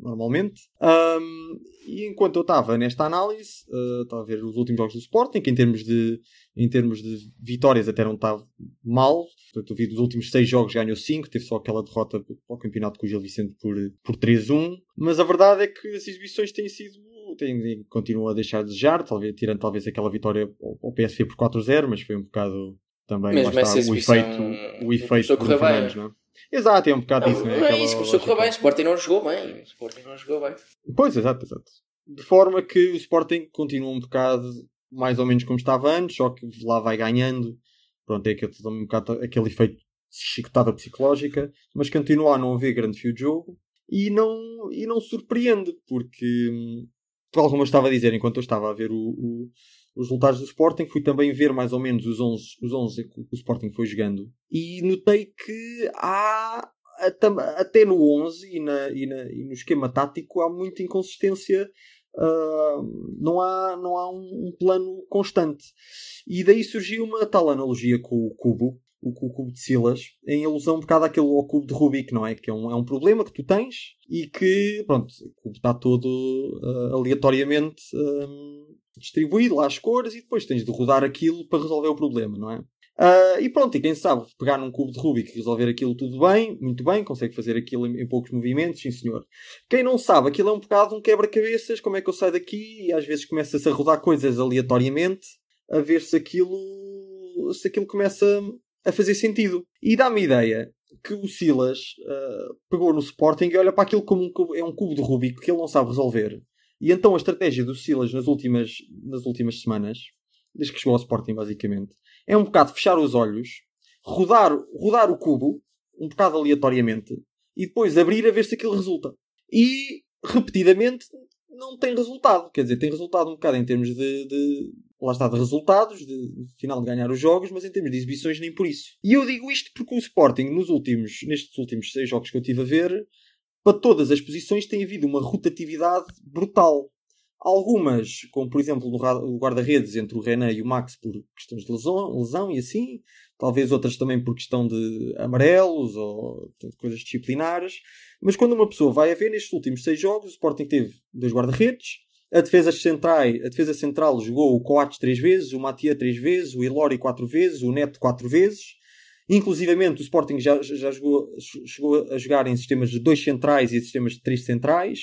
S1: normalmente. Ahm, e enquanto eu estava nesta análise, ah, estava a ver os últimos jogos do Sporting, que em termos de, em termos de vitórias até não estava mal. Portanto, eu vi dos últimos seis jogos ganhou cinco, teve só aquela derrota ao campeonato com o Gil Vicente por, por 3-1. Mas a verdade é que as exibições têm sido têm, continuam a deixar a desejar, talvez, tirando talvez aquela vitória ao, PSV por 4-0, mas foi um bocado também
S3: Mesmo
S1: lá está,
S3: essa
S1: o
S3: exibição
S1: efeito, o efeito Bruno. Fernandes, não é? Exato, é um bocado
S3: Não,
S1: isso,
S3: não
S1: é?
S3: é isso, começou a correr bem. O Sporting não jogou bem. O Sporting não jogou bem.
S1: Pois, exato, exato. De forma que o Sporting continua um bocado mais ou menos como estava antes, só que lá vai ganhando. Pronto, é aquele, um bocado aquele efeito chicotada psicológica, mas continua a não haver grande fio de jogo e não, e não surpreende, porque, hum, tal como eu estava a dizer, enquanto eu estava a ver o- o- os resultados do Sporting, fui também ver mais ou menos os 11, os 11 que o Sporting foi jogando e notei que há até, no 11 e, na, e, na- e no esquema tático há muita inconsistência. ah, não há, não há um, um plano constante. E daí surgiu uma tal analogia com o cubo, o, o cubo de Silas, em alusão um bocado àquele ao cubo de Rubik, não é? Que é um, é um problema que tu tens e que, pronto, o cubo está todo ah, aleatoriamente ah, distribuído lá as cores e depois tens de rodar aquilo para resolver o problema, não é? Ah, e pronto, e quem sabe pegar num cubo de Rubik e resolver aquilo tudo bem, muito bem, consegue fazer aquilo em, em poucos movimentos, sim senhor. Quem não sabe, aquilo é um bocado um quebra-cabeças, como é que eu saio daqui e às vezes começa-se a rodar coisas aleatoriamente, a ver se aquilo, se aquilo começa a fazer sentido. E dá-me ideia que o Silas ah, pegou no Sporting e olha para aquilo como um cubo, é um cubo de Rubik que ele não sabe resolver. E então a estratégia do Silas nas últimas, nas últimas semanas, desde que chegou ao Sporting basicamente, é um bocado fechar os olhos, rodar, rodar o cubo, um bocado aleatoriamente, e depois abrir a ver se aquilo resulta. E repetidamente não tem resultado. Quer dizer, tem resultado um bocado em termos de, de lá está, de resultados, de, de final de ganhar os jogos, mas em termos de exibições nem por isso. E eu digo isto porque o Sporting, nos últimos, nestes últimos seis jogos que eu tive a ver, para todas as posições tem havido uma rotatividade brutal. Algumas, como por exemplo o guarda-redes entre o René e o Max por questões de lesão, lesão e assim. Talvez outras também por questão de amarelos ou portanto, coisas disciplinares. Mas quando uma pessoa vai a ver nestes últimos seis jogos, o Sporting teve dois guarda-redes. A defesa, centrais, a defesa central jogou o Coates três vezes, o Matia três vezes, o Ilori quatro vezes, o Neto quatro vezes. Inclusivamente o Sporting já, já jogou, chegou a jogar em sistemas de dois centrais e sistemas de três centrais.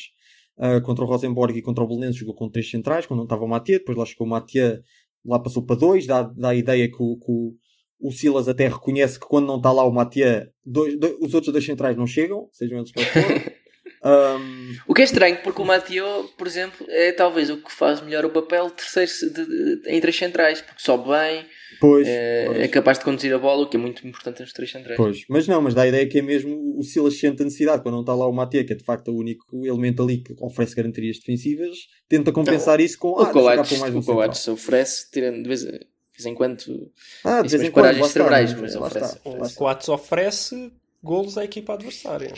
S1: Uh, contra o Rosenborg e contra o Belenenses jogou com três centrais, quando não estava o Matia. Depois lá chegou o Matia, lá passou para dois. Dá, dá a ideia que o, que o, o Silas até reconhece que quando não está lá o Matia, dois, dois- os outros dois centrais não chegam, sejam eles para fora. Um,
S3: O que é estranho, porque o Mateo, por exemplo, é talvez o que faz melhor o papel de terceiro de, de, em três centrais, porque sobe bem,
S1: pois,
S3: é,
S1: pois.
S3: é capaz de conduzir a bola, o que é muito importante nos três centrais.
S1: Pois, mas não, mas dá a ideia que é mesmo o Silas sente a necessidade, quando não está lá o Matia, que é de facto o único elemento ali que oferece garantias defensivas, tenta compensar isso com
S3: O
S1: ah, cá
S3: Coates,
S1: mais um
S3: o. Coates oferece, tirando de vez, de vez em quando,
S1: Ah, de vez em quando,
S3: paragens cerebrais,
S1: mas
S3: oferece.
S2: O. Coates oferece golos à equipa adversária.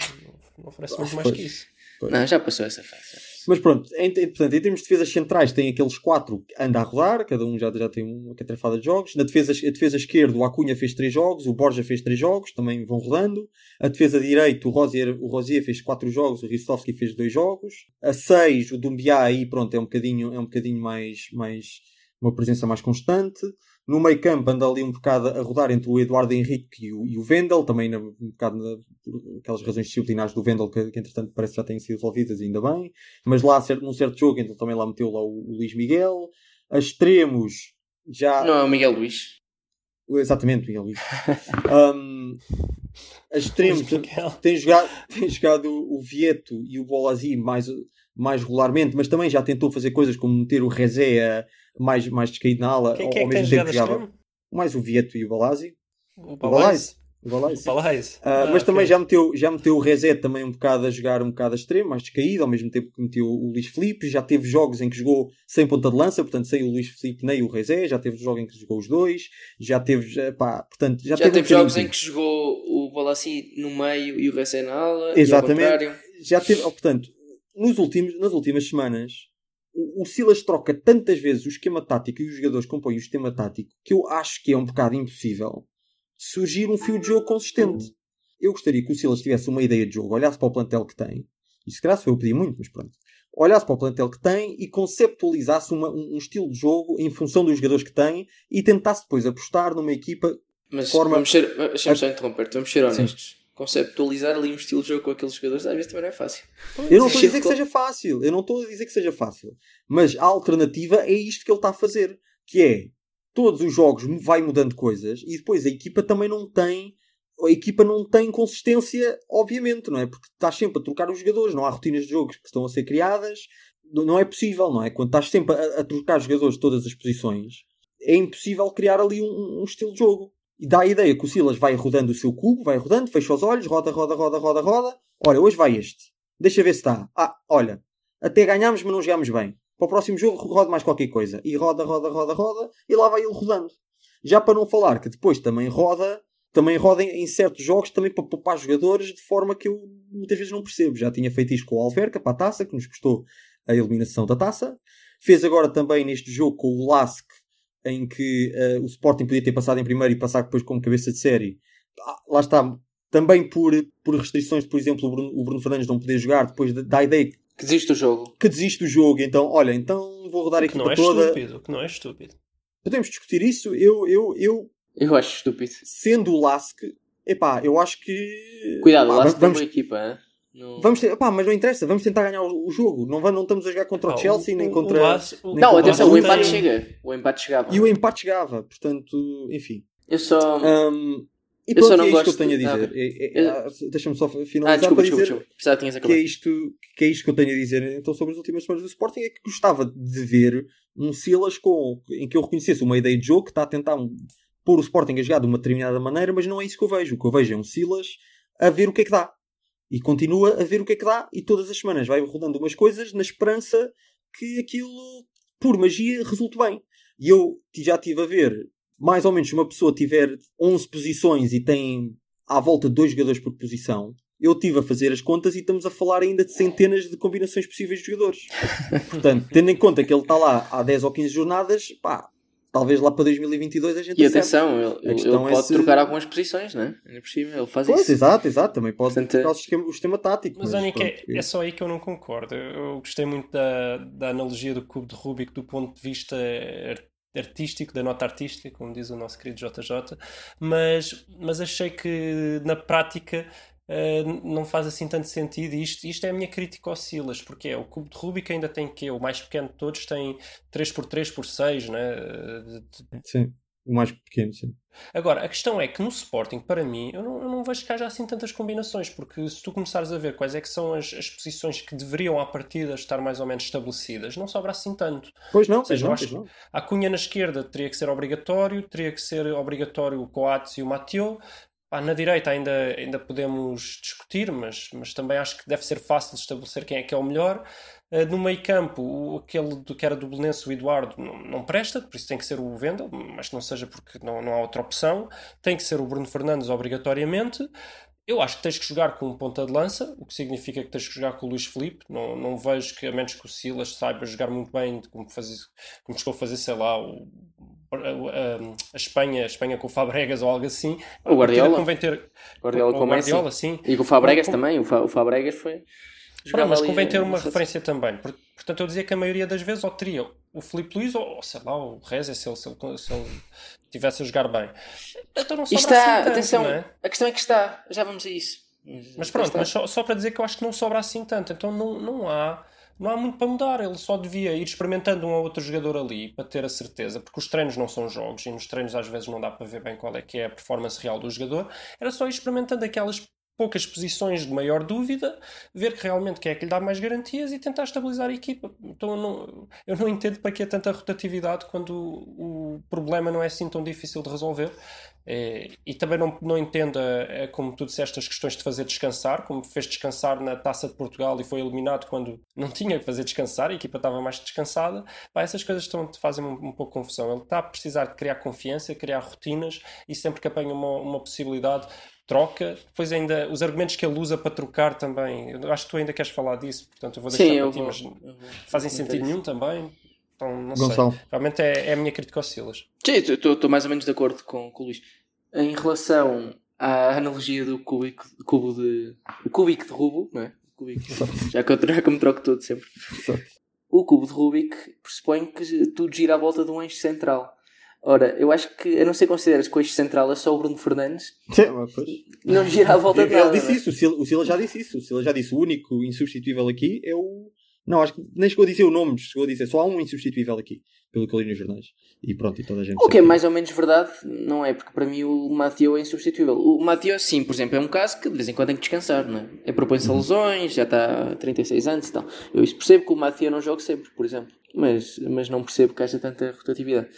S2: Não oferece muito mais
S1: Pois.
S2: que isso.
S1: Pois.
S3: Não, já passou essa fase.
S1: Mas pronto, em, em- portanto, em termos de defesas centrais, tem aqueles quatro que anda a rodar, cada um já, já tem uma catrafada de jogos. Na defesa, a defesa esquerda, o Acunha fez três jogos, o Borja fez três jogos, também vão rodando. A defesa direita, o Rosier, o Rosier fez quatro jogos, o Ristovski fez dois jogos. A seis, o Dumbiá aí, pronto, é um bocadinho, é um bocadinho mais, mais, uma presença mais constante. No meio campo anda ali um bocado a rodar entre o Eduardo Henrique e o, e o Vendel, também na, um bocado na, por aquelas razões disciplinares do Vendel que, que entretanto parece que já têm sido resolvidas, ainda bem. Mas lá, certo, num certo jogo, então também lá meteu lá o, o Luís Miguel. A extremos, já...
S3: Não é o Miguel Luís.
S1: Exatamente, Miguel Luís. um, a extremos, tem jogado, tem jogado o Vieto e o Bolazzi mais, mais regularmente, mas também já tentou fazer coisas como meter o Rezé mais, mais descaído na ala,
S2: Quem,
S1: ao,
S2: quem
S1: ao
S2: é que tem
S1: mesmo tempo jogava.
S2: extremo?
S1: Mais o Vieto e o Balazzi.
S2: O? Balais.
S1: O Balais. Ah,
S2: Ah,
S1: mas também
S2: ok.
S1: já meteu, já meteu o Rezé também um bocado a jogar um bocado a extremo, mais descaído, ao mesmo tempo que meteu o Luís Felipe. Já teve jogos em que jogou sem ponta de lança, portanto, sem o Luís Felipe nem o Rezé. Já teve jogos em que jogou os dois. Já teve, já, pá, portanto, já,
S3: Já,
S1: teve,
S3: teve
S1: um
S3: jogos em que jogou o Bolassi no meio e o Recém na ala. e ao
S1: Exatamente.
S3: contrário.
S1: Já teve, oh, portanto, nos últimos, nas últimas semanas, o, Silas troca tantas vezes o esquema tático e os jogadores compõem o sistema tático que eu acho que é um bocado impossível surgir um fio de jogo consistente. Eu gostaria que o Silas tivesse uma ideia de jogo, olhasse para o plantel que tem, e se calhar se eu pedir muito, mas pronto, olhasse para o plantel que tem e conceptualizasse uma- um, um estilo de jogo em função dos jogadores que tem e tentasse depois apostar numa equipa
S3: Mas
S1: Forma-
S3: vamos ser, deixa-me só interromper, vamos ser
S1: Sim.
S3: Conceptualizar ali um estilo de jogo com aqueles jogadores às vezes também não é fácil.
S1: Eu não estou a dizer que seja fácil. Eu não estou a dizer que seja fácil. Mas a alternativa é isto que ele está a fazer. Que é, todos os jogos vai mudando coisas e depois a equipa também não tem... A equipa não tem consistência, obviamente, não é? Porque estás sempre a trocar os jogadores. Não há rotinas de jogos que estão a ser criadas. Não não é possível, não é? Quando estás sempre a, a trocar jogadores de todas as posições, é impossível criar ali um, um estilo de jogo. E dá a ideia que o Silas vai rodando o seu cubo, vai rodando, fecha os olhos, roda, roda, roda, roda, roda. Olha, hoje vai este. Deixa ver se está. Ah, olha, até ganhámos, mas não jogámos bem. Para o próximo jogo roda mais qualquer coisa. E roda, roda, roda, roda, e lá vai ele rodando. Já para não falar que depois também roda, também roda em, certos jogos também para poupar jogadores de forma que eu muitas vezes não percebo. Já tinha feito isto com o Alverca para a taça, que nos custou a eliminação da taça. Fez agora também neste jogo com o Lask, em que eh, o Sporting podia ter passado em primeiro e passar depois como cabeça de série. Ah, lá está. Também por, por restrições, por exemplo, o Bruno, o Bruno Fernandes não poder jogar, depois da, da ideia
S3: Que desiste do jogo.
S1: que desiste do jogo. Então, olha, então vou rodar a
S2: Que não
S1: equipa
S2: é
S1: toda.
S2: estúpido. Que não é estúpido.
S1: Podemos discutir isso. Eu, eu, eu
S3: Eu acho estúpido.
S1: sendo o Lask, epá, eu acho que.
S3: Cuidado, se tem
S1: vamos,
S3: boa equipa. hein? Não-
S1: vamos ter, pá, mas não interessa, vamos tentar ganhar o, o jogo. Não, va- não estamos a jogar contra
S2: Pá,
S1: o Chelsea,
S2: o-
S1: nem contra.
S2: o Lask- o-
S1: nem
S3: Não,
S1: contra
S3: atenção, o empate
S2: tem-
S3: chega. O empate chegava.
S1: E o empate chegava, portanto, enfim.
S3: Eu só.
S1: Hum, e
S3: Eu
S1: pronto,
S3: só não
S1: é isto que eu
S3: gosto
S1: tenho a
S3: de- ah,
S1: dizer. É- é-
S3: Eu-
S1: ah, Deixa-me só finalizar
S3: Ah, desculpa,
S1: para
S3: desculpa,
S1: dizer
S3: desculpa. Precisava que
S1: é, isto, que é isto que eu tenho a dizer então sobre as últimas semanas do Sporting é que gostava de ver um Silas com, em que eu reconhecesse uma ideia de jogo que está a tentar um- pôr o Sporting a jogar de uma determinada maneira, mas não é isso que eu vejo. O que eu vejo é um Silas a ver o que é que dá. E continua a ver o que é que dá e todas as semanas vai rodando umas coisas na esperança que aquilo, por magia, resulte bem. E eu já estive a ver, mais ou menos, se uma pessoa tiver 11 posições e tem à volta de dois jogadores por posição, eu estive a fazer as contas e estamos a falar ainda de centenas de combinações possíveis de jogadores. Portanto, tendo em conta que ele está lá há 10 ou 15 jornadas, pá, talvez lá para 2022 a gente
S3: E atenção, ele, ele
S1: é
S3: pode
S1: se-
S3: trocar algumas posições, né? Ainda por cima, ele faz
S1: Pois,
S3: isso.
S1: exato, exato. Também pode
S3: Portanto,
S1: trocar o sistema, o sistema tático.
S2: Mas,
S1: mas
S2: Anica,
S1: pronto,
S2: é, é só aí que eu não concordo. Eu, gostei muito da, da analogia do cubo de Rubik do ponto de vista ar- artístico, da nota artística, como diz o nosso querido JJ, mas, mas achei que na prática eh, não faz assim tanto sentido. E isto, isto é a minha crítica ao Silas, porque é o cubo de Rubik ainda tem que o mais pequeno de todos tem 3x3x6, né? De- de-
S1: Sim, o mais pequeno, sim.
S2: Agora, a questão é que no Sporting, para mim, eu não, eu não vejo que haja assim tantas combinações, porque se tu começares a ver quais é que são as, as posições que deveriam à partida estar mais ou menos estabelecidas, não sobra assim tanto.
S1: Pois não,
S2: Ou
S1: pois
S2: seja, eu
S1: não, pois não.
S2: a Cunha na esquerda teria que ser obrigatório, teria que ser obrigatório o Coates e o Mateo. Na direita ainda, ainda podemos discutir, mas, mas também acho que deve ser fácil estabelecer quem é que é o melhor. Uh, no meio campo, o, aquele do, que era do Belenense, o Eduardo, não, não presta, por isso tem que ser o Vendel, mas não seja porque não, não há outra opção. Tem que ser o Bruno Fernandes obrigatoriamente. Eu acho que tens que jogar com ponta de lança, o que significa que tens que jogar com o Luís Felipe. Não, não vejo que, a menos que o Silas saiba jogar muito bem, como, fazer, como chegou a fazer, sei lá, o, a, Espanha, a Espanha com o Fabregas ou algo assim.
S3: O Guardiola.
S2: Convém ter,
S3: Guardiola com o Messi.
S2: Guardiola, sim.
S3: E com o Fabregas
S2: Com-
S3: também. O, Fa- o Fabregas foi.
S2: Mas convém ter uma referência também, por- Portanto, eu dizia que a maioria das vezes ou teria o Filipe Luís ou, sei lá, o Reza, se ele, se ele, se ele tivesse a jogar bem. Então não sobra
S3: está,
S2: assim tanto,
S3: atenção,
S2: não é?
S3: a questão é que está, já vamos a isso.
S2: Mas pronto, mas só, só para dizer que eu acho que não sobra assim tanto. Então não, não há. Não há muito para mudar, ele só devia ir experimentando um ou outro jogador ali para ter a certeza, porque os treinos não são jogos e nos treinos às vezes não dá para ver bem qual é que é a performance real do jogador. Era só ir experimentando aquelas poucas posições de maior dúvida, ver que realmente quem é que lhe dá mais garantias e tentar estabilizar a equipa. Então eu não, eu não entendo para que é tanta rotatividade quando o, o problema não é assim tão difícil de resolver. É, e também não, não entendo, como tu disseste, as questões de fazer descansar, como fez descansar na Taça de Portugal e foi eliminado quando não tinha que fazer descansar, a equipa estava mais descansada. Pá, essas coisas estão, fazem um, um pouco confusão. Ele está a precisar de criar confiança, criar rotinas e sempre que apanha uma, uma possibilidade, troca. Depois ainda os argumentos que ele usa para trocar também, eu acho que tu ainda queres falar disso, portanto eu vou deixar
S3: Sim,
S2: para ti,
S3: vou,
S2: mas
S3: vou
S2: fazem sentido nenhum também. Então não
S1: Gonçalo.
S2: sei. Realmente é, é a minha crítica ao Silas.
S3: Sim, estou mais ou menos de acordo com, com o Luís. Em relação à analogia do cúbico, cubo de. O cúbico de Rubo, não é? Já, que eu, já que eu me troco todo sempre. O cubo de Rubik pressupõe que tudo gira à volta de um eixo central. Ora, eu acho que, a não ser consideras que o eixo central é só o Bruno Fernandes,
S1: Sim, pois.
S3: não gira à volta de
S1: Ele disse
S3: é?
S1: isso, o Sila, já disse isso. O Sila já disse o único insubstituível aqui é o. Não, acho que nem chegou a dizer o nome, chegou a dizer só há um insubstituível aqui, pelo que eu li nos jornais. E pronto, e toda a gente.
S3: O que é mais ou menos verdade, não é? Porque para mim o Mathieu é insubstituível. O Mathieu, sim, por exemplo, é um caso que de vez em quando tem que descansar, não é? É propõe-se a lesões, já está há 36 anos e tal. Eu isso percebo que o Mathieu não joga sempre, por exemplo. Mas, mas não percebo que haja tanta rotatividade.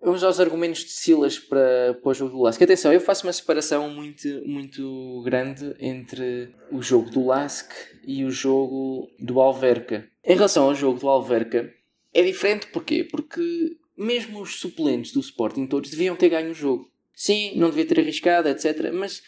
S3: Vamos aos argumentos de Silas para, para o jogo do Lask. Atenção, eu faço uma separação muito, muito grande entre o jogo do Lask e o jogo do Alverca. Em relação ao jogo do Alverca, é diferente porquê? Porque mesmo os suplentes do Sporting todos deviam ter ganho o jogo. Sim, não devia ter arriscado, etc. Mas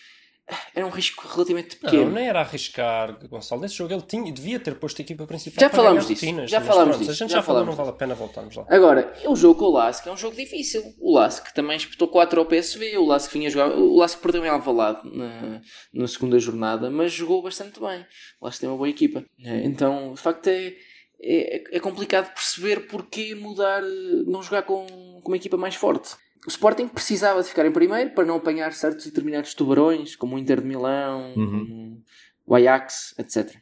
S3: era um risco relativamente pequeno.
S2: Não, nem era arriscar, Gonçalo. Nesse jogo ele tinha, devia ter posto a equipa principal
S3: Já falámos disso, já falámos
S2: pronto,
S3: disso,
S2: A gente
S3: já
S2: já, falou, não vale a pena voltarmos lá.
S3: Agora, o jogo com o Lask é um jogo difícil. O Lask também espetou 4 ao PSV. O Lask vinha jogar. O Lask perdeu em Alvalade na, na segunda jornada, mas jogou bastante bem. O Lask tem uma boa equipa. É, Então, de facto, é, é, é complicado perceber porque mudar, não jogar com, com uma equipa mais forte. O Sporting precisava de ficar em primeiro para não apanhar certos e determinados tubarões, como o Inter de Milão, como o Ajax, etc.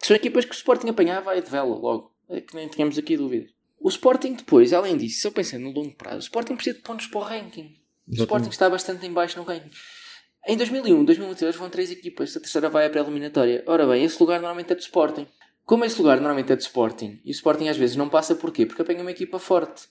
S3: Que são equipas que o Sporting apanhava e de vela logo. É que nem tínhamos aqui dúvidas. O Sporting depois, além disso, se eu pensar no longo prazo, o Sporting precisa de pontos para o ranking. O Sporting está bastante em baixo no ranking. Em 2001, 2022 vão três equipas, a terceira vai à pré-eliminatória. Ora bem, esse lugar normalmente é do Sporting. Como esse lugar normalmente é do Sporting, e o Sporting às vezes não passa porquê? Porque apanha uma equipa forte.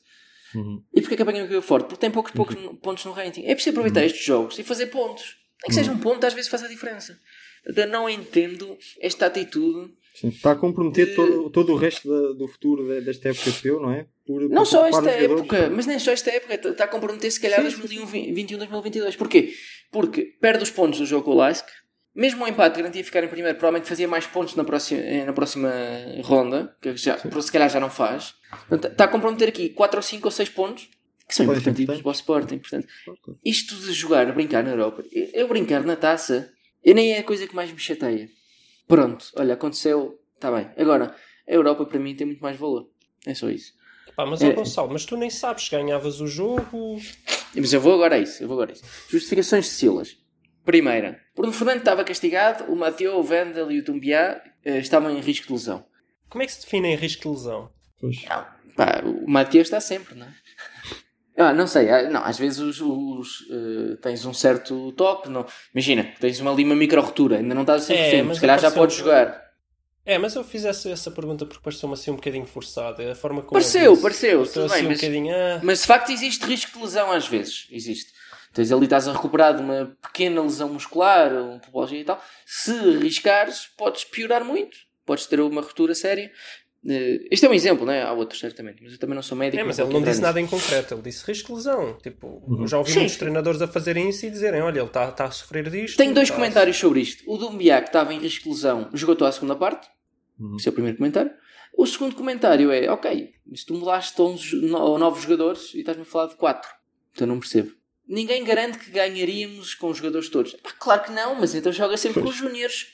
S1: Uhum.
S3: E porquê que apanha uma equipa forte? Porque tem poucos, poucos pontos no ranking. É preciso aproveitar estes jogos e fazer pontos. Nem que seja um ponto, às vezes faz a diferença. Eu não entendo esta atitude
S1: Sim, Está a comprometer
S3: de-
S1: todo, todo o resto da- do futuro de- desta época europeu, não é? Por,
S3: Não
S1: por
S3: só esta
S1: jogadores.
S3: época, mas nem só esta época, está a comprometer se calhar 2021, 2022. Porquê? Porque perde os pontos do jogo com o Lask, mesmo o empate garantia ficar em primeiro, provavelmente fazia mais pontos na próxima, na próxima ronda, que já, se calhar já não faz. Portanto, está a comprometer aqui 4 ou 5 ou 6 pontos, que são importantíssimos para o Sporting. Portanto, isto de jogar, brincar na Europa, eu, brincar na taça, eu nem é a coisa que mais me chateia. Pronto, olha, aconteceu, está bem. Agora, a Europa para mim tem muito mais valor. É só isso.
S2: Pá, mas,
S3: É.
S2: Gonçalo, mas tu nem sabes ganhavas o jogo.
S3: Mas eu vou agora a isso, eu vou agora a isso. Justificações de Silas. Primeira, Bruno Fernando estava castigado, o Mateu, o Vendel e o Tumbiá eh, estavam em risco de lesão.
S2: Como é que se define em risco de lesão?
S1: Pois.
S3: Não, pá, o Mateu está sempre, não é? Ah, não sei, ah, não, às vezes os, os, eh, tens um certo toque, não. imagina, tens uma, ali uma micro-rotura, ainda não estás a 100%,
S2: É, mas
S3: se calhar já podes jogar.
S2: É, mas eu fiz essa, essa pergunta porque pareceu-me assim um bocadinho forçada. A forma como
S3: Pareceu,
S2: eu disse,
S3: pareceu,
S2: pareceu
S3: tudo
S2: assim
S3: bem,
S2: um
S3: mas-
S2: bocadinho. ah,
S3: Mas de facto existe risco de lesão às vezes. Existe. Tens ali, estás a recuperar de uma pequena lesão muscular, um pubalgia e tal. Se arriscares, podes piorar muito. Podes ter uma ruptura séria. Eh, Este é um exemplo, não é? Há outros, certamente. Mas eu também não sou médico.
S2: É, mas ele não disse nada em concreto, ele disse risco de lesão. Tipo, eu já ouvi
S3: Sim.
S2: muitos treinadores a fazerem isso e dizerem: olha, ele está tá a sofrer disto.
S3: Tenho dois
S2: tá-
S3: comentários sobre isto. O do Mbiá, que estava em risco de lesão, jogou toda a segunda parte.
S1: Uhum.
S3: Esse é o primeiro comentário. O segundo comentário é: ok, se tu mudaste 11 no- ou 9 jogadores e estás-me a falar de 4. Então não percebo. Ninguém garante que ganharíamos com os jogadores todos. Pá, claro que não, mas então joga sempre com os júniores.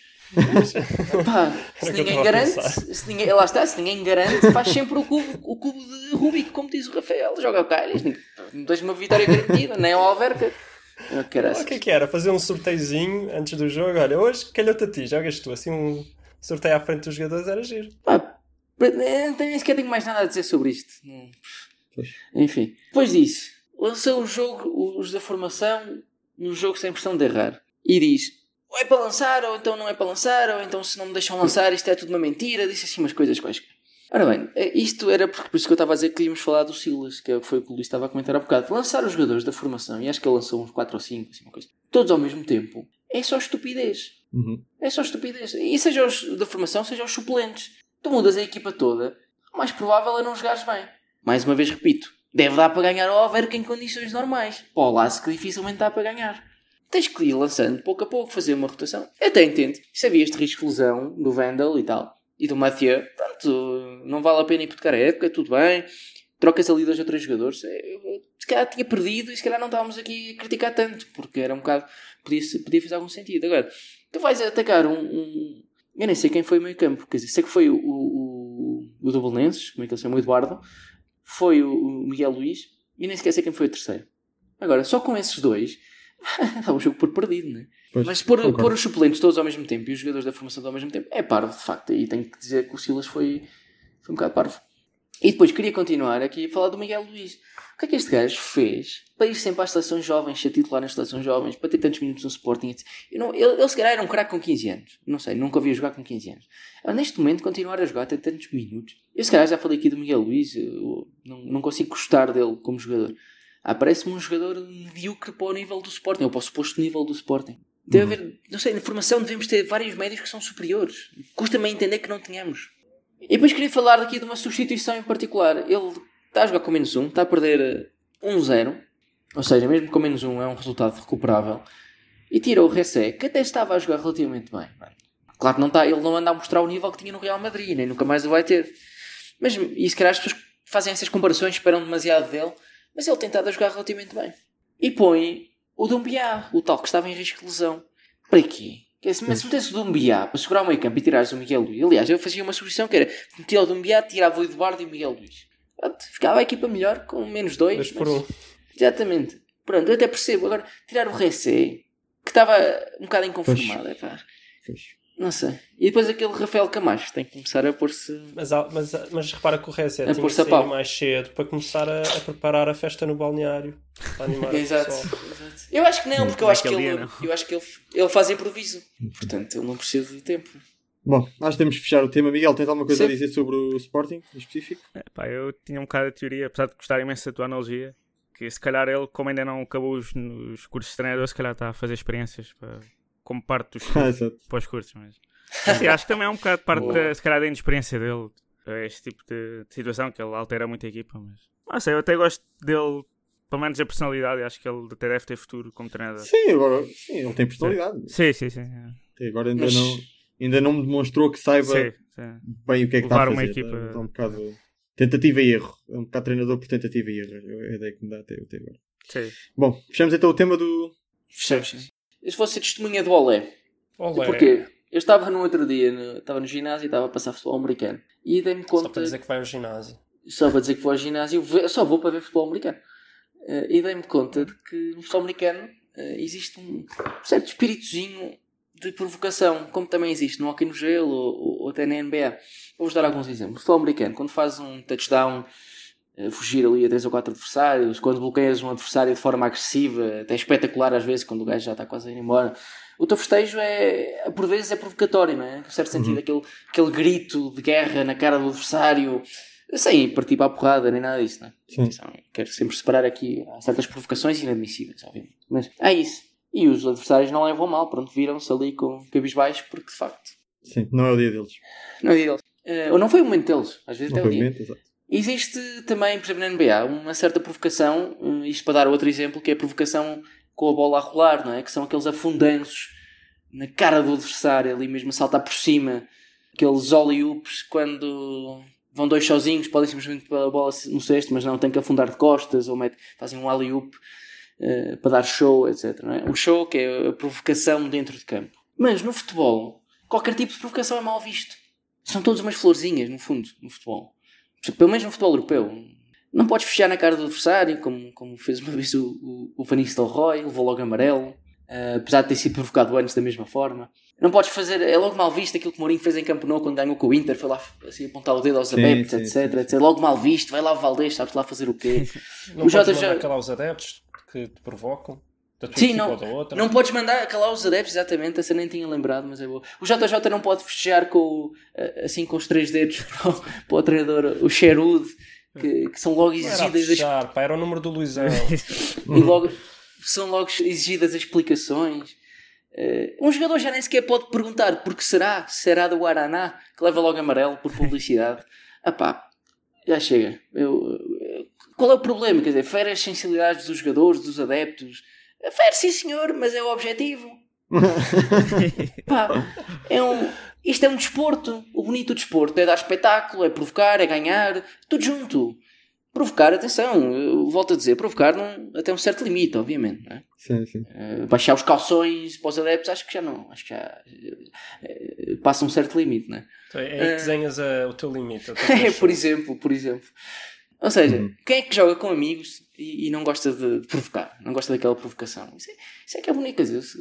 S3: Pá, se ninguém garante, se ninguém, lá está, se ninguém garante, faz sempre o cubo, o cubo de Rubik, como diz o Rafael, joga o calhas, não tens uma vitória garantida, nem ao Alverca. Quero
S2: O que é que era? Fazer um sorteiozinho antes do jogo. Olha, hoje calhou-te a ti, jogas tu. Assim, um sorteio à frente dos jogadores era giro.
S3: Pá, nem nem sequer tenho mais nada a dizer sobre isto. Enfim, depois disso, lançou o jogo, os da formação, um jogo sem pressão de errar. E diz: ou é para lançar, ou então não é para lançar, ou então se não me deixam lançar, isto é tudo uma mentira. Disse assim umas coisas quaisquer. Ora bem, eh, isto era por, por isso que eu estava a dizer que íamos falar do Silas, que foi o que o Luís estava a comentar há bocado. Lançar os jogadores da formação, e acho que ele lançou uns 4 ou 5, assim, uma coisa, todos ao mesmo tempo, é só estupidez.
S1: Uhum.
S3: É só estupidez. E seja os da formação, seja os suplentes. Tu mudas a equipa toda, o mais provável é não jogares bem. Mais uma vez repito, deve dar para ganhar ao Alverca em condições normais. Para o que dificilmente dá para ganhar. Tens que ir lançando pouco a pouco, fazer uma rotação. Eu até entendo. Se havia este risco de lesão do Vandal e tal, e do Mathieu, pronto, não vale a pena hipotecar a época, tudo bem. Trocas ali dois ou três jogadores. Se calhar tinha perdido e se calhar não estávamos aqui a criticar tanto, porque era um bocado. Podia, podia fazer algum sentido. Agora, tu vais atacar um. um eu nem sei quem foi o meio campo, quer dizer, sei que foi o, o, o, o do Belenenses, como é que ele se chama, o Eduardo, foi o, o Miguel Luís, e nem sequer sei quem foi o terceiro. Agora, só com esses dois, dá o jogo por perdido, não é?
S1: Pois,
S3: Mas pôr, pôr os suplentes todos ao mesmo tempo e os jogadores da formação todos ao mesmo tempo é parvo, de facto. E tenho que dizer que o Silas foi, foi um bocado parvo. E depois queria continuar aqui a falar do Miguel Luís. O que é que este gajo fez para ir sempre às seleções jovens, ser titular nas seleções jovens, para ter tantos minutos no Sporting? etc. Eu não, ele, ele se calhar era um craque com 15 anos. Não sei, nunca ouvi jogar com 15 anos. Agora, neste momento, continuar a jogar, ter tantos minutos. Eu se calhar já falei aqui do Miguel eu não, não consigo gostar dele como jogador. Ah, Parece-me um jogador medíocre para o nível do Sporting, ou para o suposto nível do Sporting. Deve haver, não sei, na formação devemos ter vários médios que são superiores. Custa-me a entender que não tenhamos. E depois queria falar aqui de uma substituição em particular. Ele está a jogar com menos 1, está a perder eh, 1-0, ou seja, mesmo com menos 1 é um resultado recuperável. E tira o Ressé, que até estava a jogar relativamente bem. Claro que não está, ele não anda a mostrar o nível que tinha no Real Madrid, nem nunca mais o vai ter. Mas, e se calhar as pessoas fazem essas comparações, esperam demasiado dele, mas ele tem estado a jogar relativamente bem. E põe o Dumbiá, o tal que estava em risco de lesão. Para quê? Mas se metesse o Dumbiá para segurar o meio campo e tirares o Miguel Luís, aliás, eu fazia uma sugestão que era metia o Dumbiá, tirava o Eduardo e o Miguel Luís. Pronto, ficava a equipa melhor com menos dois.
S2: Dois por
S3: mas-
S2: um.
S3: Exatamente. Pronto, eu até percebo. Agora, tirar o Ressé, que estava um bocado inconformado, não sei. E depois aquele Rafael Camacho, tem que começar a pôr-se.
S2: Mas, mas, mas repara que o Reset
S3: É
S2: tinha que sair
S3: pau.
S2: mais cedo para começar a, a preparar a festa no balneário. Para animar
S3: Exato, exato. Eu acho que não, porque eu acho que ele, eu acho que ele, ele faz improviso. Portanto, ele não precisa de tempo.
S1: Bom, acho que temos que fechar o tema. Miguel, tens alguma coisa
S3: Sim.
S1: a dizer sobre o Sporting em específico?
S4: É, pá, eu tinha um bocado de teoria, apesar de gostar imenso da tua analogia, que se calhar ele, como ainda não acabou os, os cursos de treinador, se calhar está a fazer experiências para, como parte dos
S1: Ah,
S4: pós-cursos. Mas Sim, acho que também é um bocado parte
S3: Boa.
S4: da, se calhar, da inexperiência dele, é este tipo de, de situação, que ele altera muito a equipa. Mas não sei, eu até gosto dele, pelo menos a personalidade, acho que ele até deve ter futuro como treinador.
S1: Sim, agora sim, ele tem personalidade.
S4: Sim, sim, sim.
S1: Até agora ainda,
S3: Mas-
S1: não, ainda não me demonstrou que saiba
S4: Sim, sim.
S1: bem o que é que está a
S4: Levar
S1: fazer.
S4: uma equipa-
S1: Está um bocado tentativa e erro. É um bocado treinador por tentativa e erro. É a ideia que me dá até, até agora.
S4: sim.
S1: Bom, fechamos então o tema do.
S3: Fechamos. Eu vou ser testemunha do Olé.
S2: Olé.
S3: Porquê? Eu estava no outro dia, no, estava no ginásio e estava a passar futebol americano. E dei-me
S2: Só
S3: conta.
S2: para dizer que vai ao ginásio.
S3: só para dizer que vou ao ginásio, só vou para ver futebol americano. Eh, e dei-me conta de que no futebol americano eh, existe um certo espíritozinho de provocação, como também existe no hockey no gelo ou, ou até na NBA. Vou-vos dar alguns exemplos. No futebol americano, quando fazes um touchdown, eh, fugir ali a 3 ou 4 adversários, quando bloqueias um adversário de forma agressiva, até espetacular às vezes, quando o gajo já está quase a ir embora. O teu festejo é, por vezes, é provocatório, não é? Em certo sentido, aquele, aquele grito de guerra na cara do adversário, sem partir para a porrada, nem nada disso, não é?
S1: Sim.
S3: Quero sempre separar aqui há certas provocações inadmissíveis, obviamente. Mas é isso. E os adversários não levam mal, pronto, viram-se ali com cabisbaixo, porque de facto
S1: Sim, não é o dia deles.
S3: não é o dia deles. Eh, ou não foi o momento deles, às vezes
S1: Não
S3: até
S1: foi o
S3: dia.
S1: momento, exato.
S3: Existe também, por exemplo, na NBA, uma certa provocação, eh, isto para dar outro exemplo, que é a provocação com a bola a rolar, não é? Que são aqueles afundanços na cara do adversário, ali mesmo a saltar por cima, aqueles ollie-oops quando vão dois sozinhos, podem simplesmente pôr a bola no cesto, mas não têm que afundar de costas, ou mete- fazem um alley-oop eh, para dar show, etc. É? O show que é a provocação dentro de campo. Mas no futebol, qualquer tipo de provocação é mal visto. São todas umas florzinhas, no fundo, no futebol. Pelo menos no futebol europeu. Não podes fechar na cara do adversário, como, como fez uma vez o, o, o Van Nistelrooy, levou logo amarelo, uh, apesar de ter sido provocado antes da mesma forma. Não podes fazer, é logo mal visto aquilo que o Mourinho fez em Campo Nou quando ganhou com o Inter, foi lá assim, apontar o dedo aos
S1: Sim,
S3: adeptos,
S1: sim,
S3: etc,
S1: sim.
S3: etc. Logo mal visto, vai lá o Valdez, sabes lá fazer o quê?
S2: Não
S3: o Jota já.
S2: calar os adeptos que te provocam, da tua
S3: Sim, não,
S2: ou da outra.
S3: não podes mandar calar os adeptos, exatamente, essa nem tinha lembrado, mas é boa. O JJ não pode festejar com, o- assim com os três dedos para o, para o treinador, o Sherwood, que, que são logo
S2: era
S3: exigidas as
S2: fechar, pá, era o número do Luizão.
S3: e logo são logo exigidas as explicações. Eh, um jogador já nem sequer pode perguntar porque será, será do Guaraná, que leva logo amarelo por publicidade. ah pá, já chega. Eu- qual é o problema? Quer dizer, fere as sensibilidades dos jogadores, dos adeptos. Fere sim senhor, mas é o objetivo. Pá, é um, isto é um desporto. O bonito do desporto é dar espetáculo, é provocar, é ganhar, tudo junto. Provocar, atenção, volto a dizer, provocar até um certo limite, obviamente. é?
S1: Sim, sim.
S3: Eh, baixar os calções para os adeptos, acho que já não, acho que já eh, passa um certo limite, não é?
S2: Então, é aí que desenhas a- o teu limite.
S3: É, por exemplo, por exemplo. Ou seja, quem é que joga com amigos e, e não gosta de, de provocar? Não gosta daquela provocação? Isso é, isso é que é bonito, quer dizer, se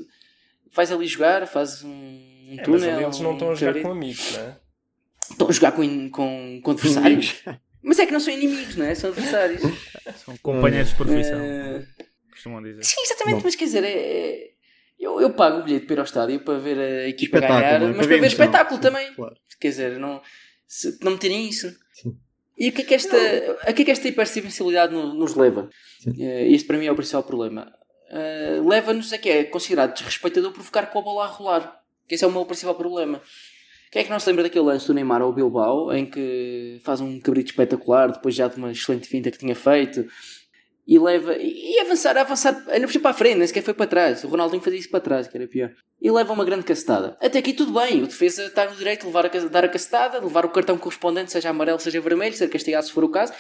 S3: vais ali jogar, fazes um, um
S2: É, mas
S3: túnel.
S2: ali eles não estão a
S3: um
S2: jogar
S3: jardim.
S2: com amigos, não é?
S3: Estão a jogar com, com, com adversários. Mas é que não são inimigos, não é? São adversários.
S4: São companheiros de profissão,
S3: Eh,
S4: costumam dizer.
S3: Sim, exatamente,
S1: Bom.
S3: mas quer dizer, é, é- eu, eu pago o bilhete para ir ao estádio para ver a equipa
S1: Espetáculo,
S3: ganhar,
S1: é?
S3: mas
S1: Para ver
S3: ver
S1: emoção.
S3: espetáculo também.
S1: Claro.
S3: Quer dizer, não, se, não me tirem isso.
S1: Sim.
S3: E o que é que esta, a que é que esta hipersensibilidade no- nos leva?
S1: Sim.
S3: Eh, este para mim é o principal problema. Eh, Leva-nos a que é considerado desrespeitador provocar com a bola a rolar. Que esse é o meu principal problema. Quem é que não se lembra daquele lance do Neymar ao Bilbao em que faz um cabrito espetacular depois já de uma excelente finta que tinha feito e leva e avançar, avançar, ainda por cima para a frente, nem sequer foi para trás. O Ronaldinho fazia isso para trás, que era pior. E leva uma grande cacetada. Até aqui tudo bem, o defesa está no direito de levar a, dar a cacetada, levar o cartão correspondente, seja amarelo, seja vermelho, ser castigado se for o caso.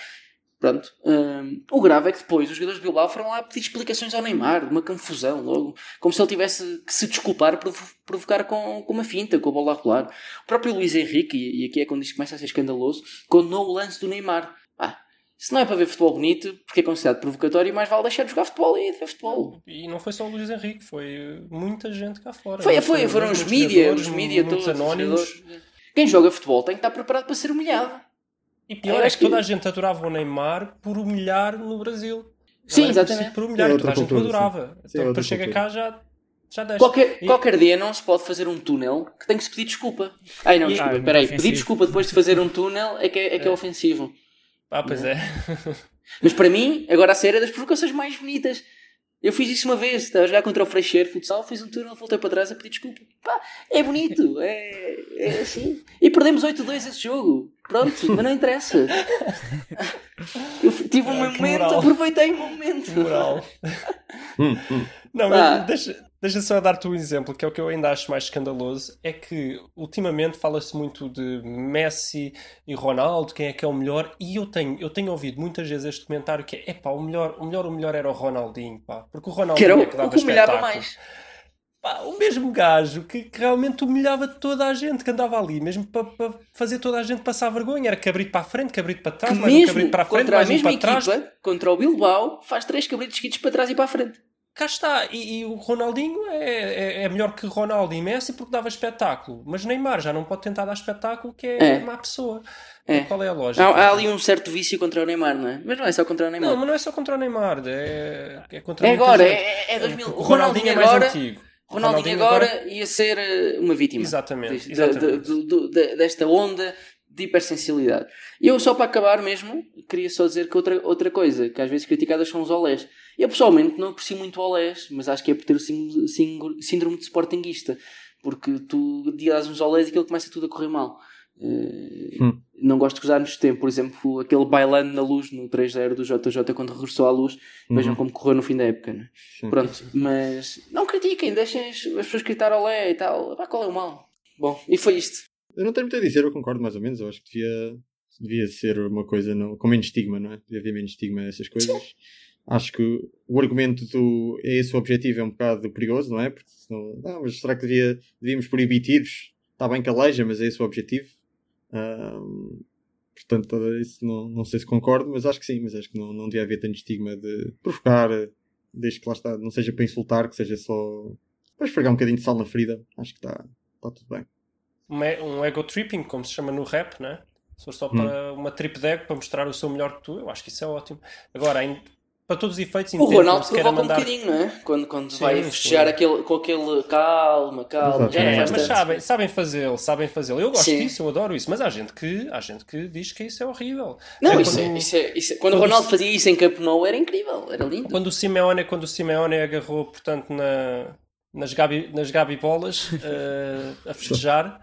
S3: Pronto. Hum, o grave é que depois os jogadores de Bilbao foram lá pedir explicações ao Neymar, uma confusão logo, como se ele tivesse que se desculpar por provocar com, com uma finta, com a bola a rolar. O próprio Luís Henrique, e e aqui é quando isto começa a ser escandaloso, condenou o lance do Neymar. Ah, se não é para ver futebol bonito, porque é considerado provocatório, mais vale deixar de jogar futebol e de ver futebol.
S2: E não foi só o Luís Henrique, foi muita gente cá fora.
S3: Foi,
S2: Muitos
S3: foi, foram os mídia, os mídia todos. os
S2: anónimos.
S3: Quem joga futebol tem que estar preparado para ser humilhado.
S2: E pior
S3: Eu
S2: é
S3: acho
S2: que toda
S3: que-
S2: a gente adorava o Neymar por humilhar no Brasil.
S3: Sim,
S2: é
S3: exatamente.
S2: Por humilhar,
S1: É
S2: e toda a gente o
S1: cultura,
S2: adorava.
S1: sim. É
S2: Então depois chega cá já, já deixa.
S3: Qualquer,
S2: E-
S3: qualquer dia não se pode fazer um túnel que tem que se pedir desculpa. Ai não,
S2: E-
S3: desculpa,
S4: Ah, é
S3: peraí. Pedir desculpa depois de fazer um túnel é que é, é que é ofensivo.
S2: Ah, pois é.
S3: Mas para mim, agora a série é das provocações mais bonitas. Eu fiz isso uma vez, estava a jogar contra o Freixeiro, futsal, fiz um túnel, voltei para trás a pedir desculpa. Pá, é bonito, é, é assim. E perdemos 8-2 esse jogo. Pronto, mas não interessa. Eu tive um
S2: Ah,
S3: momento,
S2: moral.
S3: aproveitei o momento.
S2: Moral.
S1: Hum, hum.
S2: Não,
S3: Ah.
S2: mas deixa, deixa só dar-te um exemplo, que é o que eu ainda acho mais escandaloso, é que ultimamente fala-se muito de Messi e Ronaldo, quem é que é o melhor, e eu tenho, eu tenho ouvido muitas vezes este comentário que é, epá, o melhor, o melhor, o melhor era o Ronaldinho, pá, porque o
S3: Que
S2: Ronaldinho
S3: era o,
S2: é que dava
S3: o que humilhava mais.
S2: Pá, o mesmo gajo que, que realmente humilhava toda a gente que andava ali, mesmo para fazer toda a gente passar vergonha, era cabrito para a frente, cabrito para
S3: Que
S2: trás, mais um cabrito para a frente, mais um para trás,
S3: equipa, contra o Bilbao, faz três cabritos seguidos para trás e para a frente.
S2: Cá está, e, e o Ronaldinho é, é, é melhor que Ronaldo e Messi porque dava espetáculo, mas Neymar já não pode tentar dar espetáculo que é,
S3: É.
S2: má pessoa.
S3: É.
S2: Qual é a lógica?
S3: Há, há ali um certo vício contra o Neymar, não é? Mas não é só contra o Neymar.
S2: Não, mas não é só contra o Neymar, é, é contra
S3: É agora, é, é 2000.
S2: Porque
S3: O Ronaldinho,
S2: é mais
S3: agora,
S2: antigo.
S3: Ronaldinho agora ia ser eh, uma vítima.
S2: Exatamente,
S3: disto,
S2: exatamente.
S3: de- de- de- desta onda de hipersensibilidade. E eu só para acabar mesmo, queria só dizer que outra, outra coisa, que às vezes criticadas são os olés. Eu pessoalmente não aprecio muito olés, mas acho que é por ter o síndrome, de sportinguista. Porque tu dás uns olés e aquilo começa tudo a correr mal. Eh,
S1: Hum.
S3: Não gosto de gozar nos tempos, por exemplo, aquele bailando na luz no 3-0 do JJ quando regressou à luz. Vejam
S1: Uhum.
S3: como correu no fim da época, né? Pronto, mas não critiquem, deixem as, as pessoas gritar olé e tal. Pá, qual é o mal? Bom, e foi isto.
S1: Eu não tenho muito a dizer, eu concordo mais ou menos. Eu acho que devia, devia ser uma coisa não, com menos estigma, não é? Devia haver menos estigma a essas coisas. Acho que o argumento do é esse o objetivo é um bocado perigoso, não é? Porque senão, não, mas será que devia, devíamos proibir tiros Está bem que aleija, mas é esse o objetivo. Ahm, portanto, isso não, não sei se concordo, mas acho que sim. Mas acho que não, não devia haver tanto estigma de provocar, desde que lá está, não seja para insultar, que seja só para esfregar um bocadinho de sal na ferida. Acho que está, está tudo bem.
S2: Um, um ego tripping, como se chama no rap, né? Se for só
S1: Hum.
S2: para uma trip de ego para mostrar o seu melhor que tu, eu acho que isso é ótimo. Agora, em- para todos os efeitos,
S3: O Ronaldo provoca um
S2: mandar.
S3: bocadinho, não é? Quando, quando
S2: Sim,
S3: vai festejar aquele, com aquele calma, calma, já não
S2: É,
S3: faz
S2: mas
S3: tanto.
S2: sabem, sabem fazê-lo, sabem fazê-lo. Eu gosto
S3: Sim.
S2: disso, eu adoro isso, mas há gente que, há gente que diz que isso é horrível.
S3: Não,
S2: É
S3: isso,
S2: quando-
S3: é, isso, é, isso é- Quando o Ronaldo fazia isso em Camp Nou era incrível, era lindo.
S2: Quando o Simeone, quando o Simeone agarrou, portanto, na, nas, gabi, nas gabibolas eh, a festejar.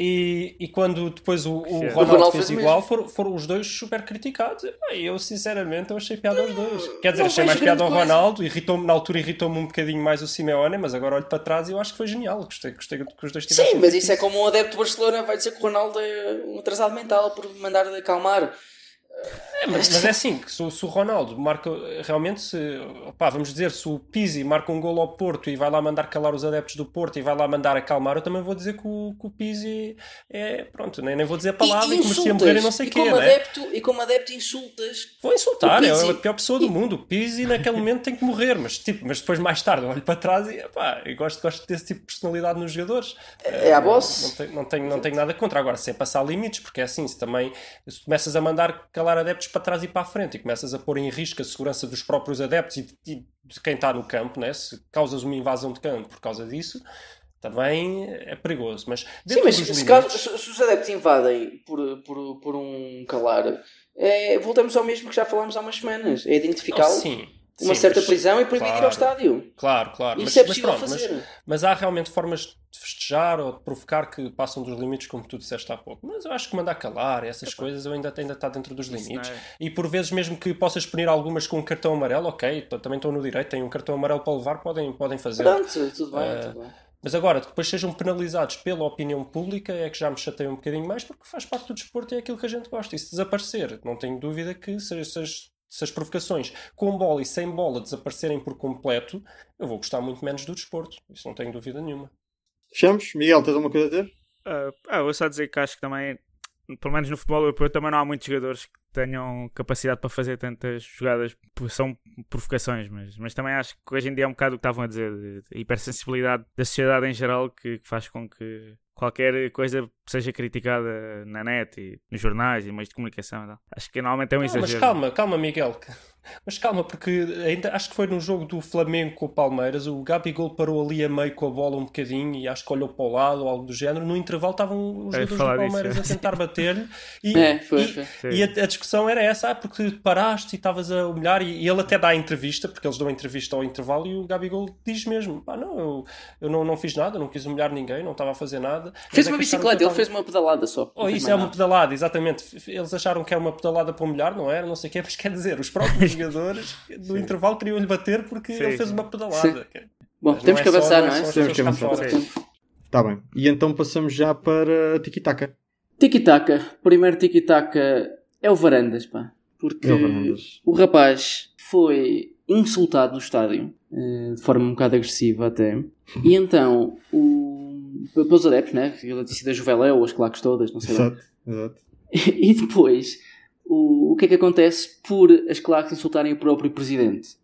S2: E, e quando depois o, o. Ronaldo,
S3: Ronaldo
S2: fez
S3: fez
S2: igual, foram, foram os dois super criticados. E eu, sinceramente, eu achei piada aos dois. Quer dizer,
S3: não
S2: achei mais piada ao
S3: coisa.
S2: Ronaldo. Irritou-me, na altura irritou-me um bocadinho mais o Simeone, mas agora olho para trás e eu acho que foi genial. Gostei, gostei que os dois tivessem
S3: Sim, mas isso é como um adepto de Barcelona vai dizer que o Ronaldo é um atrasado mental por mandar acalmar.
S2: É, mas, mas é assim, que se, o- se o Ronaldo marca realmente, se, opá, vamos dizer, se o Pizzi marca um gol ao Porto e vai lá mandar calar os adeptos do Porto e vai lá mandar acalmar, eu também vou dizer que o, que o Pizzi é, pronto, nem, nem vou dizer a palavra e, que merecia morrer e não sei o
S3: e
S2: quê,
S3: como
S2: né?
S3: adepto E como adepto insultas.
S2: Vou insultar, é a pior pessoa do mundo. O Pizzi naquele momento tem que morrer, mas, tipo, mas depois mais tarde eu olho para trás e epá, eu gosto, gosto desse tipo de personalidade nos jogadores.
S3: É a
S2: Não,
S3: boss.
S2: não, tenho, não, tenho, não tenho nada contra. Agora, sem passar limites, porque é assim, se também se começas a mandar calar adeptos para trás e para a frente e começas a pôr em risco a segurança dos próprios adeptos e, e de quem está no campo, né? se causas uma invasão de campo por causa disso, também é perigoso. Mas
S3: Sim, mas se,
S2: limites,
S3: se- se os adeptos invadem por, por, por um calar, é, voltamos ao mesmo que já falámos há umas semanas. É identificá-lo,
S2: sim,
S3: uma
S2: sim,
S3: certa
S2: mas-
S3: prisão e proibir de ir ao
S2: claro.
S3: estádio.
S2: Claro, claro.
S3: Isso
S2: mas,
S3: é
S2: mas
S3: possível
S2: pronto, mas-
S3: fazer.
S2: Mas há realmente formas de festejar ou de provocar que passam dos limites, como tu disseste há pouco. Mas eu acho que mandar calar, essas coisas, eu ainda, ainda está dentro dos limites.
S4: não é-
S2: E por vezes, mesmo que possas punir algumas com um cartão amarelo, ok, também estão no direito, têm um cartão amarelo para levar, podem, podem fazer.
S3: Pronto, tudo bem,
S2: Eh,
S3: tudo bem.
S2: Mas agora, depois sejam penalizados pela opinião pública, é que já me chateia um bocadinho mais, porque faz parte do desporto e é aquilo que a gente gosta. E se desaparecer, não tenho dúvida que se, se se as provocações com bola e sem bola desaparecerem por completo, eu vou gostar muito menos do desporto. Isso não tenho dúvida nenhuma.
S1: Fechamos? Miguel, tens alguma coisa a dizer?
S4: Ah, ah, vou só dizer que acho que também, pelo menos no futebol europeu, também não há muitos jogadores que tenham capacidade para fazer tantas jogadas, são provocações, mas, mas também acho que hoje em dia é um bocado o que estavam a dizer, de- de hipersensibilidade da sociedade em geral, que, que faz com que qualquer coisa seja criticada na net e nos jornais e meios de comunicação. Acho que normalmente é um
S2: Ah,
S4: exagero.
S2: mas calma, calma, Miguel. Mas calma, porque ainda acho que foi no jogo do Flamengo com o Palmeiras, o Gabigol parou ali a meio com a bola um bocadinho e acho que olhou para o lado ou algo do género. No intervalo estavam os
S4: Eu ia
S2: jogadores do Palmeiras
S4: disso,
S2: a tentar bater-lhe e,
S3: É, foi,
S2: e-
S3: foi.
S2: E a, a discussão era essa, ah, porque paraste e estavas a humilhar e, e ele até dá a entrevista, porque eles dão a entrevista ao intervalo e o Gabigol diz mesmo, ah não, eu, eu não, não fiz nada, não quis humilhar ninguém, não estava a fazer nada.
S3: Fez
S2: é
S3: uma bicicleta, ele fez uma pedalada só.
S2: Oh, isso é
S3: mais
S2: uma
S3: nada.
S2: pedalada, exatamente. Eles acharam que era uma pedalada para humilhar, não era, não sei o quê, mas quer dizer, os próprios jogadores do intervalo queriam-lhe bater porque
S4: Sim,
S2: ele fez
S4: sim.
S2: uma pedalada.
S3: Bom,
S2: Mas
S3: temos que
S2: é só-
S3: avançar,
S2: não é
S3: é?
S2: só
S1: Temos que avançar.
S3: Sim.
S1: Está bem. E então passamos já para Tiki-Taka.
S3: Tiki-taka. Primeiro tiki-taka é o Varandas, pá. Porque
S1: É o Varandas.
S3: o rapaz foi insultado no estádio, eh, de forma um bocado agressiva até. E então, o... pelos adeptos, né? Ele tinha sido a Juveléu, as claques todas, não sei lá.
S1: Exato, exato.
S3: E depois, o, o que é que acontece por as claques insultarem o próprio presidente?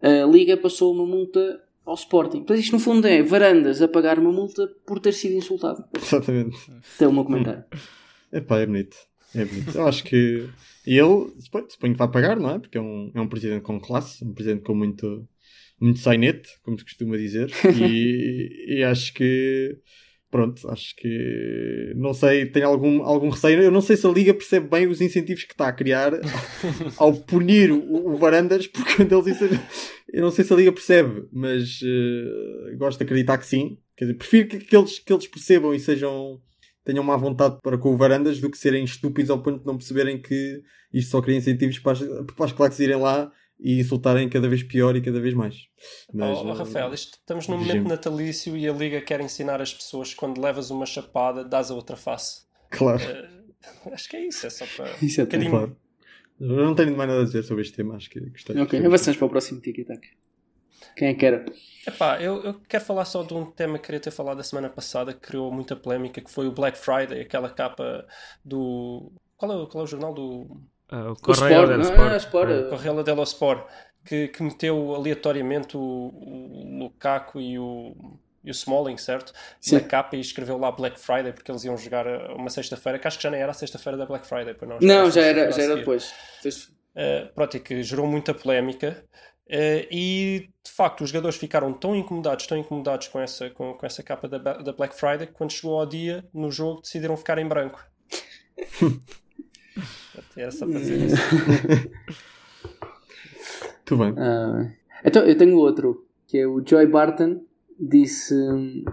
S3: A Liga passou uma multa ao Sporting. Portanto, isto no fundo é Varandas a pagar uma multa por ter sido insultado.
S1: Exatamente.
S3: Até o meu comentário.
S1: Epá, é bonito. É bonito. Eu acho que ele, suponho que vai pagar, não é? Porque é um, é um presidente com classe, um presidente com muito, muito sainete, como se costuma dizer. E, e acho que, pronto, acho que, não sei, tem algum, algum receio. Eu não sei se a Liga percebe bem os incentivos que está a criar ao punir o, o Varandas, porque quando eles dizem, eu não sei se a Liga percebe, mas eh, gosto de acreditar que sim. Quer dizer, prefiro que, que eles, que eles percebam e sejam tenham má vontade para com o Varandas do que serem estúpidos ao ponto de não perceberem que isto só cria incentivos para as, para as claques irem lá e insultarem cada vez pior e cada vez mais. Mas,
S2: Oh, oh,
S1: eh,
S2: Rafael, isto- estamos num momento natalício e a Liga quer ensinar as pessoas que quando levas uma chapada, dás a outra face.
S1: Claro,
S2: Eh, acho que é isso, é só para.
S3: Isso é
S2: um bocadinho-
S1: claro. Eu não tenho mais nada a dizer sobre este tema, acho que gostei.
S3: Ok, avançamos para o próximo tiki-taka. Quem é que era?
S2: Epá, eu, eu quero falar só de um tema que queria ter falado a semana passada que criou muita polémica, que foi o Black Friday, aquela capa do. Qual é, qual é o jornal do.
S4: Ah, o Correio
S3: Sport,
S4: del
S3: não,
S4: Sport.
S3: é, Sport,
S4: É.
S2: Correio dello Sport, que, que meteu aleatoriamente o, o Lukaku e o, e o Smalling, certo?
S3: Sim.
S2: Na capa e escreveu lá Black Friday porque eles iam jogar uma sexta-feira, que acho que já nem era a sexta-feira da Black Friday, não? Acho que
S3: Não,
S2: a
S3: já era, já era depois.
S2: Uh, pronto, e que gerou muita polémica. Uh, e de facto, os jogadores ficaram tão incomodados, tão incomodados com essa, com, com essa capa da, da Black Friday que quando chegou ao dia no jogo decidiram ficar em branco. Era só para dizer isso.
S1: Tudo bem.
S3: Ah, então, eu tenho outro, que é o Joy Barton, disse hum,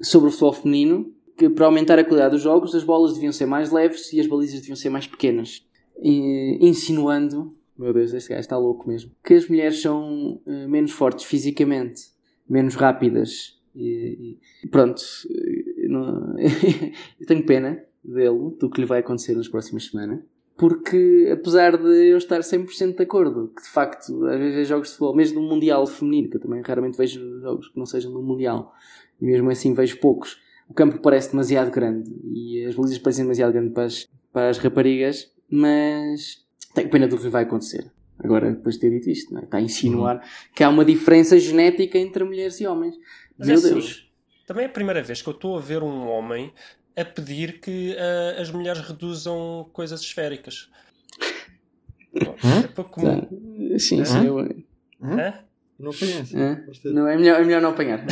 S3: sobre o futebol feminino que para aumentar a qualidade dos jogos as bolas deviam ser mais leves e as balizas deviam ser mais pequenas. E, insinuando, meu Deus, este gajo está louco mesmo, que as mulheres são eh, menos fortes fisicamente, menos rápidas. E, e pronto, eh, não- eu tenho pena dele, do que lhe vai acontecer nas próximas semanas porque apesar de eu estar 100% de acordo que de facto às vezes vejo jogos de futebol, mesmo no Mundial feminino, que eu também raramente vejo jogos que não sejam do Mundial, e mesmo assim vejo poucos, o campo parece demasiado grande e as balizas parecem demasiado grandes para as, para as raparigas, mas tenho pena do que vai acontecer. Agora, depois de ter dito isto, é? está a insinuar que há uma diferença genética entre mulheres e homens.
S2: Mas
S3: Meu
S2: é assim,
S3: Deus.
S2: Também é a primeira vez que eu estou a ver um homem a pedir que ah, as mulheres reduzam coisas esféricas.
S1: Hã?
S2: É pouco comum.
S3: Tá. Sim,
S1: Hã?
S3: sim. Eu,
S2: Hã?
S1: Não conheço.
S3: Hã?
S1: Gostei.
S3: Não, é melhor, é melhor não apanhar.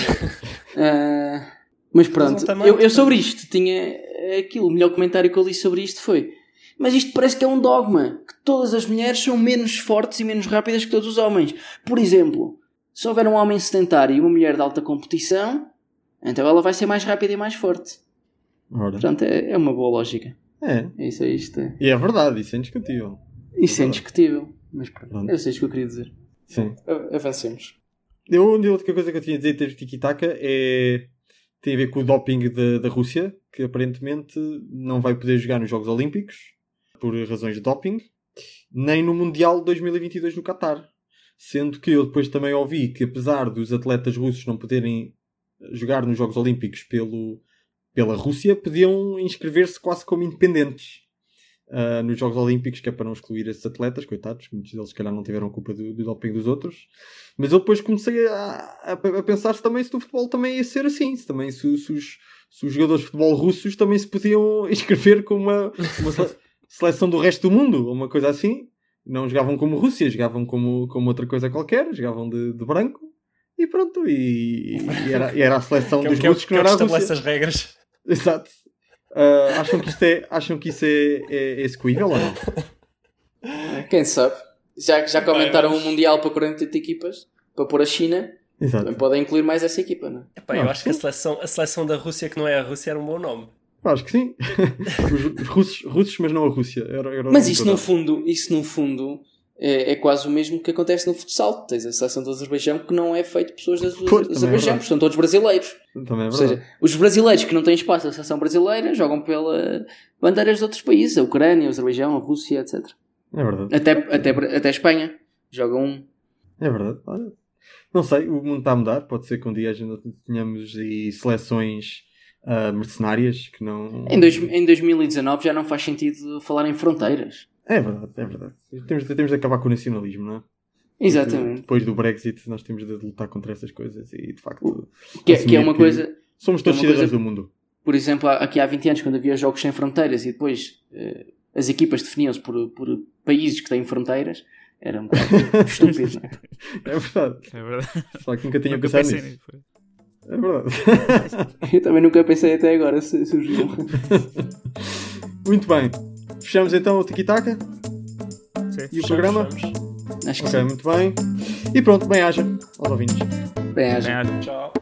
S3: Ah, mas pronto,
S2: Mas um
S3: eu, eu sobre isto tinha aquilo, o melhor comentário que eu li sobre isto foi: Mas isto parece que é um dogma, que todas as mulheres são menos fortes e menos rápidas que todos os homens. Por exemplo, se houver um homem sedentário e uma mulher de alta competição, então ela vai ser mais rápida e mais forte.
S1: Ora.
S3: Portanto, é, é uma boa lógica.
S1: É.
S3: É isso, é isto. É.
S1: E é verdade, isso é indiscutível.
S3: Isso é indiscutível. Mas pronto, eu sei o que eu queria dizer.
S1: Sim.
S3: Avancemos.
S1: Eu, a outra coisa que eu tinha a dizer de tiki-taka é. tem a ver com o doping da, da Rússia, que aparentemente não vai poder jogar nos Jogos Olímpicos por razões de doping, nem no Mundial 2022 no Qatar. Sendo que eu depois também ouvi que, apesar dos atletas russos não poderem jogar nos Jogos Olímpicos pelo, pela Rússia, podiam inscrever-se quase como independentes ah, nos Jogos Olímpicos, que é para não excluir esses atletas, coitados, muitos deles se calhar não tiveram culpa do, do doping dos outros. Mas eu depois comecei a, a, a pensar se também se no futebol também ia ser assim, se também se, se os, se os jogadores de futebol russos também se podiam inscrever com uma, uma sele- seleção do resto do mundo, ou uma coisa assim. Não jogavam como Rússia, jogavam como, como outra coisa qualquer, jogavam de, de branco e pronto. E, e era, e era a seleção
S2: Que é o
S1: dos
S2: que, é o-
S1: russos que
S2: que é
S1: não
S2: o
S1: era a
S2: estabelece
S1: Rússia.
S2: as regras.
S1: Exato. Ah, acham que isto é, acham que isso é, é, é execuível ou não?
S3: Quem sabe? Já, já que aumentaram o Mundial para 48 equipas, para pôr a China,
S1: Exato.
S3: também podem incluir mais essa equipa, não é?
S2: Epá, eu acho que a seleção, a seleção da Rússia que não é a Rússia era um bom nome.
S1: Acho que sim. Os, os russos, russos, mas não a Rússia. Era, era
S3: Mas isso no fundo, isso no fundo é, é quase o mesmo que acontece no futsal. Tens a seleção do Azerbaijão que não é feito de pessoas do
S1: é
S3: Azerbaijão, porque são todos brasileiros.
S1: Também é
S3: Ou
S1: verdade.
S3: seja, os brasileiros que não têm espaço na seleção brasileira jogam pela bandeiras de outros países, a Ucrânia, o Azerbaijão, a Rússia, etc.
S1: É verdade.
S3: Até, até, até a Espanha. Jogam um.
S1: É verdade. Olha, não sei, o mundo está a mudar. Pode ser que um dia a gente tenhamos aí seleções ah, mercenárias que não.
S3: Em, dois, em 2019 já não faz sentido falar em fronteiras.
S1: É verdade, é verdade. Temos, de- temos de acabar com o nacionalismo, não é?
S3: Exatamente.
S1: Depois do Brexit, nós temos de lutar contra essas coisas e de facto.
S3: Que, é- que é
S1: assumir
S3: uma coisa.
S1: Somos
S3: que é
S1: todos
S3: uma
S1: cidadãos
S3: coisa-
S1: do mundo.
S3: Por exemplo, aqui há 20 anos, quando havia jogos sem fronteiras e depois eh, as equipas definiam-se por, por países que têm fronteiras, era um bocado estúpido, não é?
S1: É verdade.
S4: É verdade.
S1: Só que nunca tinha
S4: Nunca
S1: pensado nisso.
S4: nisso.
S1: É verdade.
S3: Eu também nunca pensei até agora se surgiu.
S1: Muito bem. Fechamos então o Tiki-Taka
S4: Sim.
S1: e o programa.
S2: Fechamos.
S3: Acho que
S1: Ok, muito bem. E pronto, bem-aja aos ouvintes.
S3: sim. Bem,
S4: Bem,
S3: haja.
S4: acho-
S2: Tchau.